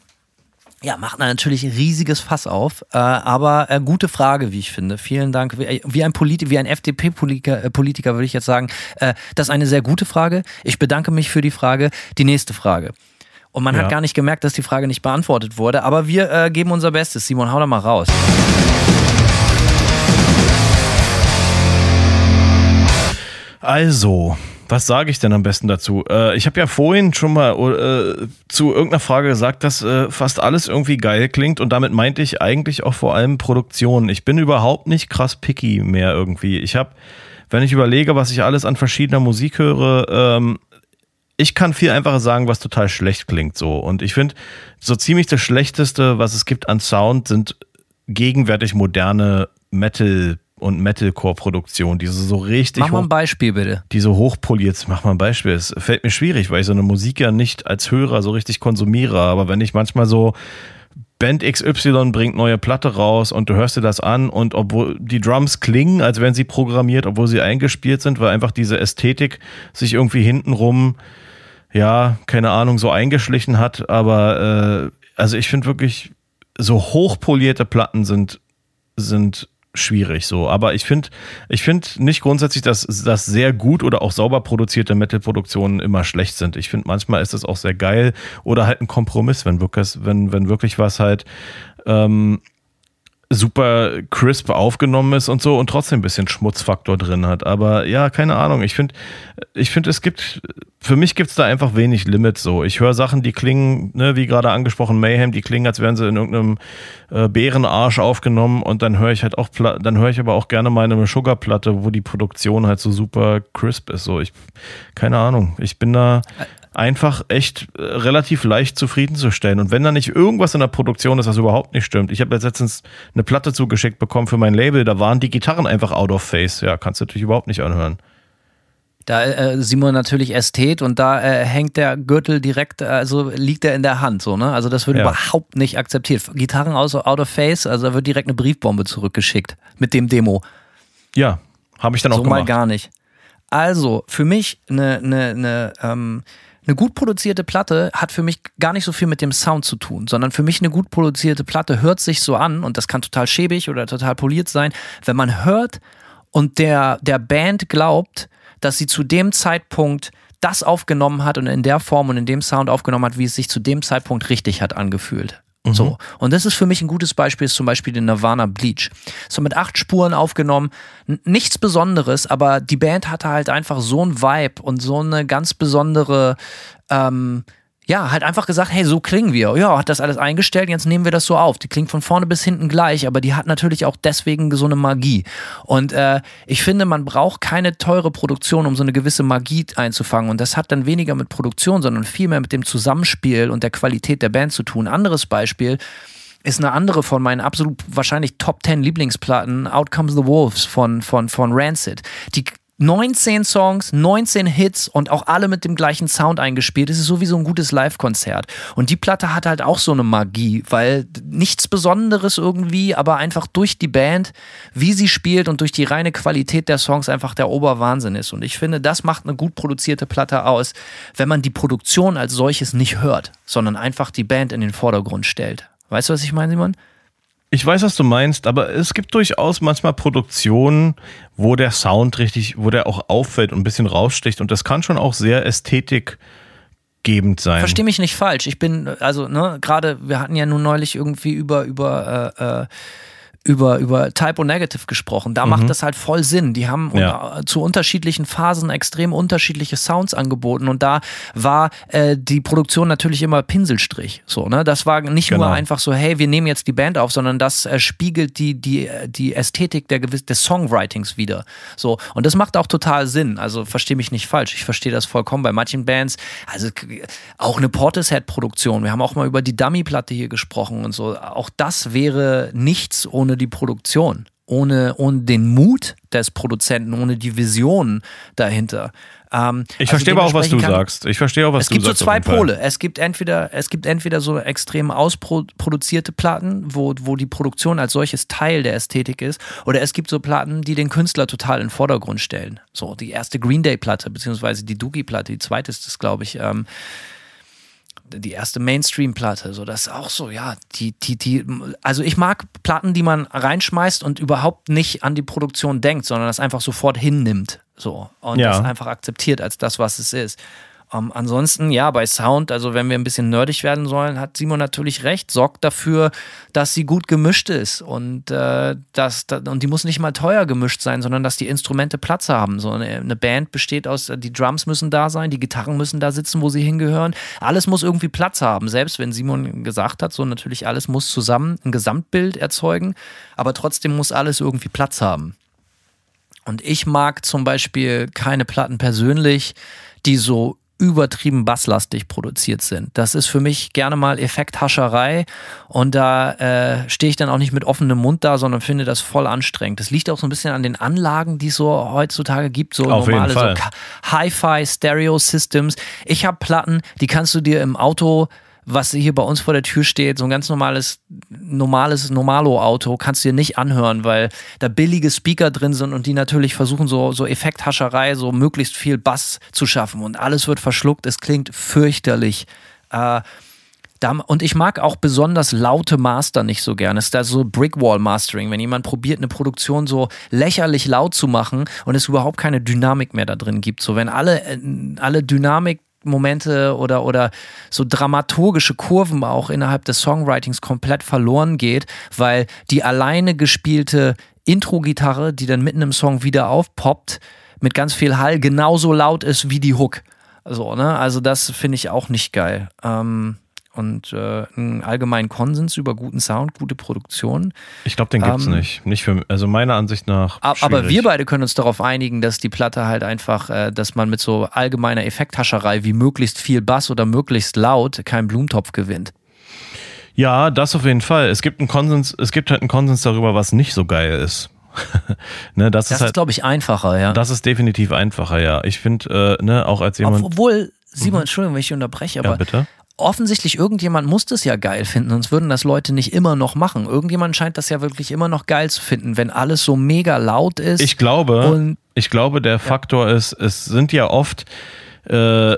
Ja, macht natürlich ein riesiges Fass auf, äh, aber äh, gute Frage, wie ich finde. Vielen Dank. Wie, wie ein, Polit wie ein FDP-Politiker äh, Politiker würde ich jetzt sagen, äh, das ist eine sehr gute Frage. Ich bedanke mich für die Frage. Die nächste Frage. Und man Ja. hat gar nicht gemerkt, dass die Frage nicht beantwortet wurde, aber wir äh, geben unser Bestes. Simon, hau da mal raus. Also, was sage ich denn am besten dazu? Äh, ich habe ja vorhin schon mal äh, zu irgendeiner Frage gesagt, dass äh, fast alles irgendwie geil klingt und damit meinte ich eigentlich auch vor allem Produktion. Ich bin überhaupt nicht krass picky mehr irgendwie. Ich habe, wenn ich überlege, was ich alles an verschiedener Musik höre, ähm, ich kann viel einfacher sagen, was total schlecht klingt so. Und ich finde, so ziemlich das Schlechteste, was es gibt an Sound, sind gegenwärtig moderne Metal- und Metalcore-Produktionen, diese so richtig Mach mal ein Beispiel bitte. die so hochpoliert, mach mal ein Beispiel. Es fällt mir schwierig, weil ich so eine Musik ja nicht als Hörer so richtig konsumiere. Aber wenn ich manchmal so Band XY bringt neue Platte raus und du hörst dir das an und obwohl die Drums klingen, als wären sie programmiert, obwohl sie eingespielt sind, weil einfach diese Ästhetik sich irgendwie hintenrum, ja, keine Ahnung, so eingeschlichen hat. Aber äh, also ich finde wirklich, so hochpolierte Platten sind, sind schwierig so. Aber ich finde, ich finde nicht grundsätzlich, dass, dass sehr gut oder auch sauber produzierte Metal-Produktionen immer schlecht sind. Ich finde, manchmal ist das auch sehr geil oder halt ein Kompromiss, wenn wirklich, wenn, wenn wirklich was halt ähm, super crisp aufgenommen ist und so und trotzdem ein bisschen Schmutzfaktor drin hat. Aber ja, keine Ahnung. Ich finde, ich finde, es gibt, für mich gibt es da einfach wenig Limit so. Ich höre Sachen, die klingen, ne, wie gerade angesprochen, Mayhem, die klingen, als wären sie in irgendeinem äh, Bärenarsch aufgenommen und dann höre ich halt auch, dann höre ich aber auch gerne meine Sugar-Platte, wo die Produktion halt so super crisp ist. So, ich, keine Ahnung. Ich bin da einfach echt äh, relativ leicht zufriedenzustellen. Und wenn da nicht irgendwas in der Produktion ist, was überhaupt nicht stimmt. Ich habe jetzt letztens eine Platte zugeschickt bekommen für mein Label, da waren die Gitarren einfach out of face. Ja, kannst du natürlich überhaupt nicht anhören. Da äh, Simon natürlich Ästhet und da äh, hängt der Gürtel direkt, also liegt er in der Hand, so, ne? Also das wird Ja. überhaupt nicht akzeptiert. Gitarren aus out of face, also da wird direkt eine Briefbombe zurückgeschickt mit dem Demo. Ja, habe ich dann auch so mal gemacht. gar nicht. Also, für mich eine, eine, eine, ähm, eine gut produzierte Platte hat für mich gar nicht so viel mit dem Sound zu tun, sondern für mich eine gut produzierte Platte hört sich so an und das kann total schäbig oder total poliert sein, wenn man hört und der, der Band glaubt, dass sie zu dem Zeitpunkt das aufgenommen hat und in der Form und in dem Sound aufgenommen hat, wie es sich zu dem Zeitpunkt richtig hat angefühlt. So. Und das ist für mich ein gutes Beispiel, ist zum Beispiel den Nirvana Bleach. So mit acht Spuren aufgenommen. N nichts Besonderes, aber die Band hatte halt einfach so ein Vibe und so eine ganz besondere, ähm, ja, halt einfach gesagt, hey, so klingen wir. Ja, hat das alles eingestellt, jetzt nehmen wir das so auf. Die klingt von vorne bis hinten gleich, aber die hat natürlich auch deswegen so eine Magie. Und äh, ich finde, man braucht keine teure Produktion, um so eine gewisse Magie einzufangen. Und das hat dann weniger mit Produktion, sondern vielmehr mit dem Zusammenspiel und der Qualität der Band zu tun. Anderes Beispiel ist eine andere von meinen absolut wahrscheinlich Top 10 Lieblingsplatten, Out Comes the Wolves von, von, von Rancid. Die 19 Songs, 19 Hits und auch alle mit dem gleichen Sound eingespielt. Es ist sowieso ein gutes Live-Konzert. Und die Platte hat halt auch so eine Magie, weil nichts Besonderes irgendwie, aber einfach durch die Band, wie sie spielt und durch die reine Qualität der Songs einfach der Oberwahnsinn ist. Und ich finde, das macht eine gut produzierte Platte aus, wenn man die Produktion als solches nicht hört, sondern einfach die Band in den Vordergrund stellt. Weißt du, was ich meine, Simon? Ich weiß, was du meinst, aber es gibt durchaus manchmal Produktionen, wo der Sound richtig, wo der auch auffällt und ein bisschen raussticht und das kann schon auch sehr ästhetikgebend sein. Versteh mich nicht falsch. Ich bin, also, ne, gerade, wir hatten ja nun neulich irgendwie über, über, äh, äh, über, über Typo Negative gesprochen. Da mhm. macht das halt voll Sinn. Die haben ja. zu unterschiedlichen Phasen extrem unterschiedliche Sounds angeboten und da war äh, die Produktion natürlich immer Pinselstrich. So, ne? Das war nicht genau. nur einfach so, hey, wir nehmen jetzt die Band auf, sondern das äh, spiegelt die, die, die Ästhetik der des Songwritings wieder. So, und das macht auch total Sinn. Also verstehe mich nicht falsch. Ich verstehe das vollkommen. Bei manchen Bands, also auch eine Portishead-Produktion. Wir haben auch mal über die Dummy-Platte hier gesprochen und so. Auch das wäre nichts ohne die Produktion, ohne, ohne den Mut des Produzenten, ohne die Vision dahinter. Ähm, ich also verstehe aber auch, was du sagst. Ich verstehe auch, was du sagst. Es gibt so zwei Pole. Es gibt entweder, es gibt entweder so extrem ausproduzierte Platten, wo, wo die Produktion als solches Teil der Ästhetik ist, oder es gibt so Platten, die den Künstler total in den Vordergrund stellen. So die erste Green Day Platte, beziehungsweise die Doogie Platte, die zweite ist das, glaube ich. Ähm, die erste Mainstream-Platte, so das ist auch so, ja, die, die, die, also ich mag Platten, die man reinschmeißt und überhaupt nicht an die Produktion denkt, sondern das einfach sofort hinnimmt, so und ja. das einfach akzeptiert als das, was es ist. Ähm, ansonsten, ja, bei Sound, also wenn wir ein bisschen nerdig werden sollen, hat Simon natürlich recht, sorgt dafür, dass sie gut gemischt ist und, äh, das, das, und die muss nicht mal teuer gemischt sein, sondern dass die Instrumente Platz haben. So eine, eine Band besteht aus, die Drums müssen da sein, die Gitarren müssen da sitzen, wo sie hingehören. Alles muss irgendwie Platz haben, selbst wenn Simon gesagt hat, so natürlich alles muss zusammen ein Gesamtbild erzeugen, aber trotzdem muss alles irgendwie Platz haben. Und ich mag zum Beispiel keine Platten persönlich, die so übertrieben basslastig produziert sind. Das ist für mich gerne mal Effekthascherei und da äh, stehe ich dann auch nicht mit offenem Mund da, sondern finde das voll anstrengend. Das liegt auch so ein bisschen an den Anlagen, die es so heutzutage gibt, so Auf normale so Hi-Fi Stereo Systems. Ich habe Platten, die kannst du dir im Auto was hier bei uns vor der Tür steht, so ein ganz normales, normales Normalo-Auto, kannst du dir nicht anhören, weil da billige Speaker drin sind und die natürlich versuchen, so, so Effekthascherei, so möglichst viel Bass zu schaffen und alles wird verschluckt. Es klingt fürchterlich. Äh, und ich mag auch besonders laute Master nicht so gerne. Es ist da so Brickwall Mastering, wenn jemand probiert, eine Produktion so lächerlich laut zu machen und es überhaupt keine Dynamik mehr da drin gibt. So, wenn alle, äh, alle Dynamik Momente oder, oder so dramaturgische Kurven auch innerhalb des Songwritings komplett verloren geht, weil die alleine gespielte Intro-Gitarre, die dann mitten im Song wieder aufpoppt, mit ganz viel Hall genauso laut ist wie die Hook. So, ne? Also das finde ich auch nicht geil. Ähm, und äh, einen allgemeinen Konsens über guten Sound, gute Produktion. Ich glaube, den gibt es ähm, nicht. Nicht für, also meiner Ansicht nach. Schwierig. Aber wir beide können uns darauf einigen, dass die Platte halt einfach, äh, dass man mit so allgemeiner Effekthascherei wie möglichst viel Bass oder möglichst laut keinen Blumentopf gewinnt. Ja, das auf jeden Fall. Es gibt einen Konsens, es gibt halt einen Konsens darüber, was nicht so geil ist. [laughs] ne, das, das ist, halt, glaube ich, einfacher, ja. Das ist definitiv einfacher, ja. Ich finde, äh, ne, auch als jemand. Obwohl, Simon, mhm. Entschuldigung, wenn ich unterbreche, aber ja, bitte? Offensichtlich irgendjemand muss das ja geil finden, sonst würden das Leute nicht immer noch machen. Irgendjemand scheint das ja wirklich immer noch geil zu finden, wenn alles so mega laut ist. Ich glaube, ich glaube, der Faktor ist, es sind ja oft äh,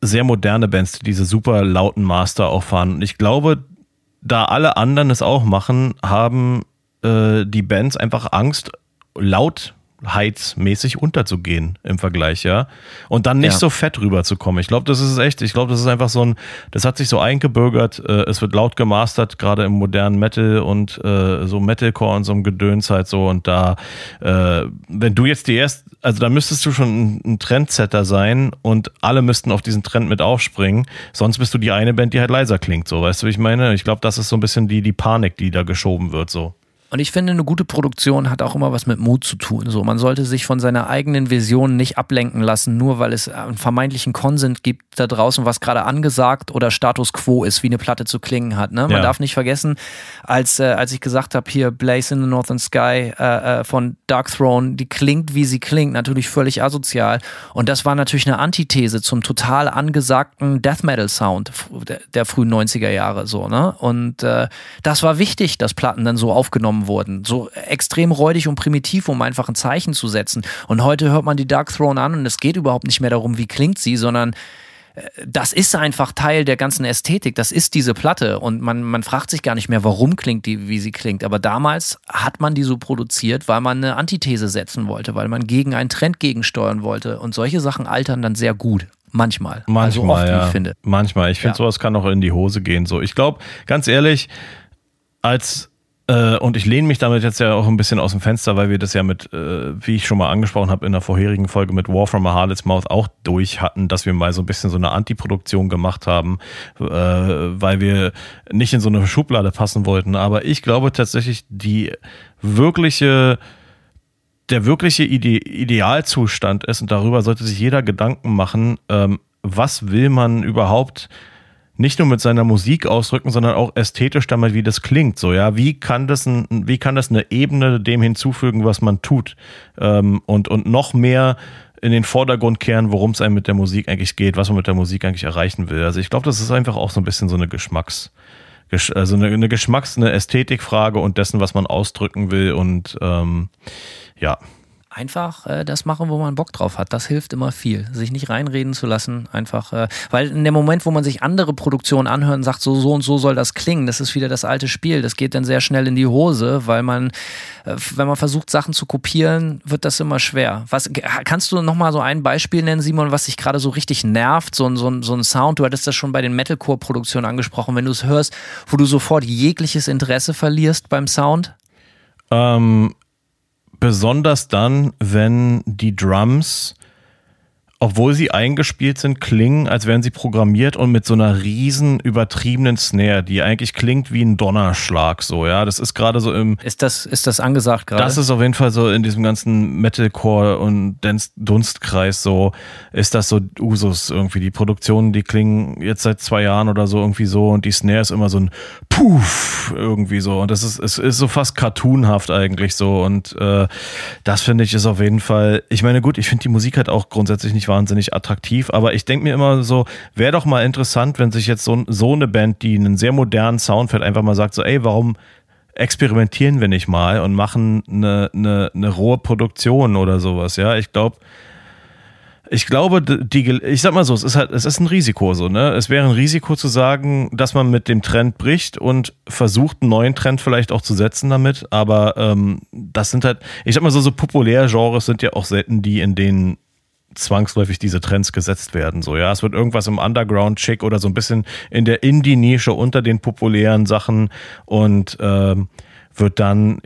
sehr moderne Bands, die diese super lauten Master auch fahren. Und ich glaube, da alle anderen es auch machen, haben äh, die Bands einfach Angst, laut heizmäßig unterzugehen im Vergleich, ja. Und dann nicht ja. so fett rüberzukommen. Ich glaube, das ist echt, ich glaube, das ist einfach so ein, das hat sich so eingebürgert, äh, es wird laut gemastert, gerade im modernen Metal und äh, so Metalcore und so einem Gedöns halt so. Und da, äh, wenn du jetzt die erste, also da müsstest du schon ein, ein Trendsetter sein und alle müssten auf diesen Trend mit aufspringen, sonst bist du die eine Band, die halt leiser klingt, so, weißt du, wie ich meine? Ich glaube, das ist so ein bisschen die, die Panik, die da geschoben wird, so. Und ich finde, eine gute Produktion hat auch immer was mit Mut zu tun. So, man sollte sich von seiner eigenen Vision nicht ablenken lassen, nur weil es einen vermeintlichen Konsens gibt da draußen, was gerade angesagt oder Status quo ist, wie eine Platte zu klingen hat. Ne? Man ja. darf nicht vergessen, als, äh, als ich gesagt habe, hier Blaze in the Northern Sky äh, äh, von Dark Throne, die klingt, wie sie klingt, natürlich völlig asozial. Und das war natürlich eine Antithese zum total angesagten Death Metal Sound der, der frühen 90er Jahre. So, ne? Und äh, das war wichtig, dass Platten dann so aufgenommen genommen wurden. So extrem räudig und primitiv, um einfach ein Zeichen zu setzen. Und heute hört man die Dark Throne an und es geht überhaupt nicht mehr darum, wie klingt sie, sondern das ist einfach Teil der ganzen Ästhetik. Das ist diese Platte und man, man fragt sich gar nicht mehr, warum klingt die, wie sie klingt. Aber damals hat man die so produziert, weil man eine Antithese setzen wollte, weil man gegen einen Trend gegensteuern wollte. Und solche Sachen altern dann sehr gut. Manchmal. Manchmal, also oft, ja. wie ich finde. Manchmal. Ich finde, Ja. sowas kann auch in die Hose gehen. So, ich glaube, ganz ehrlich, als äh, und ich lehne mich damit jetzt ja auch ein bisschen aus dem Fenster, weil wir das ja mit, äh, wie ich schon mal angesprochen habe in der vorherigen Folge mit War from a Harlot's Mouth auch durch hatten, dass wir mal so ein bisschen so eine Antiproduktion gemacht haben, äh, weil wir nicht in so eine Schublade passen wollten. Aber ich glaube tatsächlich, die wirkliche der wirkliche Ide Idealzustand ist, und darüber sollte sich jeder Gedanken machen, ähm, was will man überhaupt nicht nur mit seiner Musik ausdrücken, sondern auch ästhetisch damit, wie das klingt. So, ja, wie kann das, ein, wie kann das eine Ebene dem hinzufügen, was man tut? Ähm, und, und noch mehr in den Vordergrund kehren, worum es einem mit der Musik eigentlich geht, was man mit der Musik eigentlich erreichen will. Also ich glaube, das ist einfach auch so ein bisschen so eine Geschmacks, Gesch also eine, eine Geschmacks-, eine Ästhetikfrage und dessen, was man ausdrücken will. Und ähm, ja, Einfach äh, das machen, wo man Bock drauf hat. Das hilft immer viel. Sich nicht reinreden zu lassen. Einfach, äh, weil in dem Moment, wo man sich andere Produktionen anhört und sagt, so, so und so soll das klingen, das ist wieder das alte Spiel. Das geht dann sehr schnell in die Hose, weil man, äh, wenn man versucht, Sachen zu kopieren, wird das immer schwer. Was, kannst du nochmal so ein Beispiel nennen, Simon, was dich gerade so richtig nervt? So, ein- so, ein- so ein Sound, du hattest das schon bei den Metalcore-Produktionen angesprochen, wenn du es hörst, wo du sofort jegliches Interesse verlierst beim Sound? Ähm, besonders dann, wenn die Drums, obwohl sie eingespielt sind, klingen, als wären sie programmiert und mit so einer riesen übertriebenen Snare, die eigentlich klingt wie ein Donnerschlag, so, ja. Das ist gerade so im, Ist das, ist das angesagt gerade? das ist auf jeden Fall so in diesem ganzen Metalcore und Dunstkreis so, ist das so Usus irgendwie. Die Produktionen, die klingen jetzt seit zwei Jahren oder so irgendwie so und die Snare ist immer so ein Puff irgendwie so und das ist, es ist so fast cartoonhaft eigentlich so und äh, das finde ich ist auf jeden Fall, ich meine gut, ich finde die Musik halt auch grundsätzlich nicht wahnsinnig attraktiv, aber ich denke mir immer so, wäre doch mal interessant, wenn sich jetzt so, so eine Band, die einen sehr modernen Sound fährt, einfach mal sagt so, ey, warum experimentieren wir nicht mal und machen eine, eine, eine rohe Produktion oder sowas, ja. Ich glaube, ich glaube, die, ich sag mal so, es ist halt, es ist ein Risiko so, ne? Es wäre ein Risiko zu sagen, dass man mit dem Trend bricht und versucht, einen neuen Trend vielleicht auch zu setzen damit, aber ähm, das sind halt, ich sag mal so, so Populärgenres sind ja auch selten die, in denen zwangsläufig diese Trends gesetzt werden. So, ja, es wird irgendwas im Underground-Chick oder so ein bisschen in der Indie-Nische unter den populären Sachen und ähm, wird dann,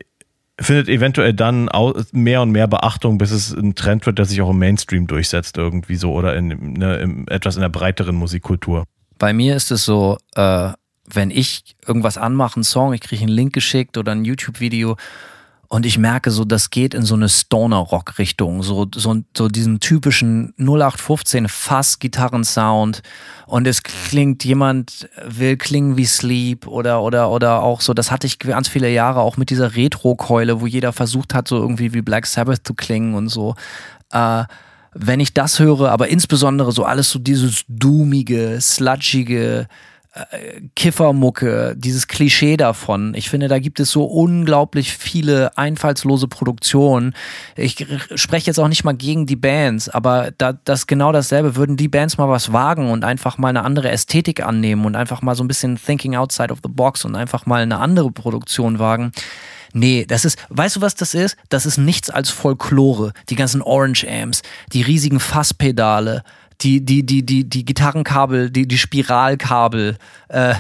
findet eventuell dann mehr und mehr Beachtung, bis es ein Trend wird, der sich auch im Mainstream durchsetzt, irgendwie so oder in, ne, in etwas in der breiteren Musikkultur. Bei mir ist es so, äh, wenn ich irgendwas anmache, einen Song, ich kriege einen Link geschickt oder ein YouTube-Video und ich merke so, das geht in so eine Stoner-Rock-Richtung, so, so, so diesen typischen 0815 Fass-Gitarren-Sound und es klingt, jemand will klingen wie Sleep oder, oder, oder auch so, das hatte ich ganz viele Jahre auch mit dieser Retro-Keule, wo jeder versucht hat, so irgendwie wie Black Sabbath zu klingen und so. Äh, wenn ich das höre, aber insbesondere so alles so dieses doomige, sludgige, Kiffermucke, dieses Klischee davon. Ich finde, da gibt es so unglaublich viele einfallslose Produktionen. Ich spreche jetzt auch nicht mal gegen die Bands, aber da, das genau dasselbe. Würden die Bands mal was wagen und einfach mal eine andere Ästhetik annehmen und einfach mal so ein bisschen thinking outside of the box und einfach mal eine andere Produktion wagen. Nee, das ist, weißt du, was das ist? Das ist nichts als Folklore. Die ganzen Orange Amps, die riesigen Fasspedale, die, die, die, die, die Gitarrenkabel, die, die Spiralkabel. Äh,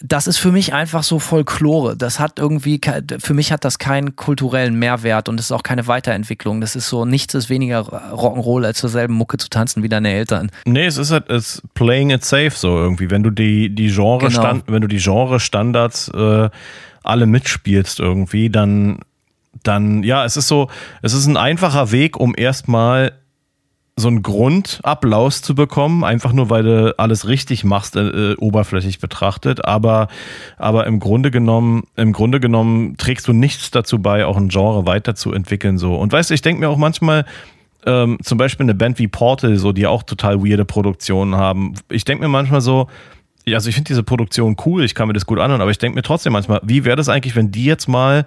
das ist für mich einfach so Folklore. Das hat irgendwie, für mich hat das keinen kulturellen Mehrwert und es ist auch keine Weiterentwicklung. Das ist so, nichts ist weniger Rock'n'Roll, als zur selben Mucke zu tanzen wie deine Eltern. Nee, es ist halt es playing it safe so irgendwie, wenn du die die Genre Genau. Stand, wenn du die Genre Standards äh, alle mitspielst irgendwie, dann dann ja, es ist so, es ist ein einfacher Weg, um erstmal so einen Grundapplaus zu bekommen, einfach nur weil du alles richtig machst, äh, äh, oberflächlich betrachtet, aber aber im Grunde genommen, im Grunde genommen trägst du nichts dazu bei, auch ein Genre weiterzuentwickeln so. Und weißt du, ich denke mir auch manchmal ähm, zum Beispiel eine Band wie Portal, so die auch total weirde Produktionen haben. Ich denke mir manchmal so, ja, also ich finde diese Produktion cool, ich kann mir das gut anhören, aber ich denke mir trotzdem manchmal, wie wäre das eigentlich, wenn die jetzt mal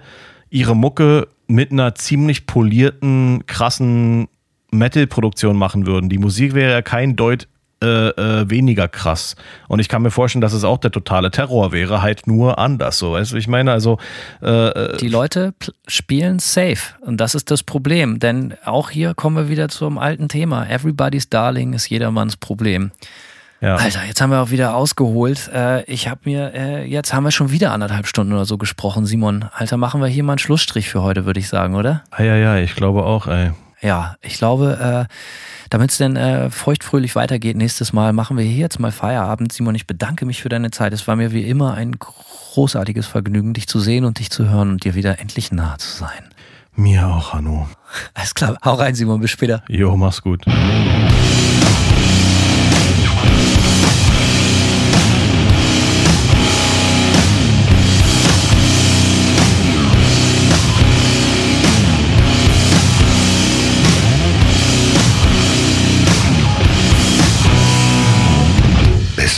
ihre Mucke mit einer ziemlich polierten, krassen Metal-Produktion machen würden? Die Musik wäre ja kein Deut äh, äh, weniger krass. Und ich kann mir vorstellen, dass es auch der totale Terror wäre, halt nur anders. So, weißt du, ich meine, also äh, die Leute spielen safe und das ist das Problem, denn auch hier kommen wir wieder zum alten Thema. Everybody's Darling ist jedermanns Problem. Ja. Alter, jetzt haben wir auch wieder ausgeholt. Äh, ich habe mir, äh, jetzt haben wir schon wieder anderthalb Stunden oder so gesprochen, Simon. Alter, machen wir hier mal einen Schlussstrich für heute, würde ich sagen, oder? Ja, ja, ja, ich glaube auch, ey. Ja, ich glaube, äh, damit es dann äh, feuchtfröhlich weitergeht, nächstes Mal machen wir hier jetzt mal Feierabend. Simon, ich bedanke mich für deine Zeit. Es war mir wie immer ein großartiges Vergnügen, dich zu sehen und dich zu hören und dir wieder endlich nah zu sein. Mir auch, Hanno. Alles klar, hau rein, Simon, bis später. Jo, mach's gut.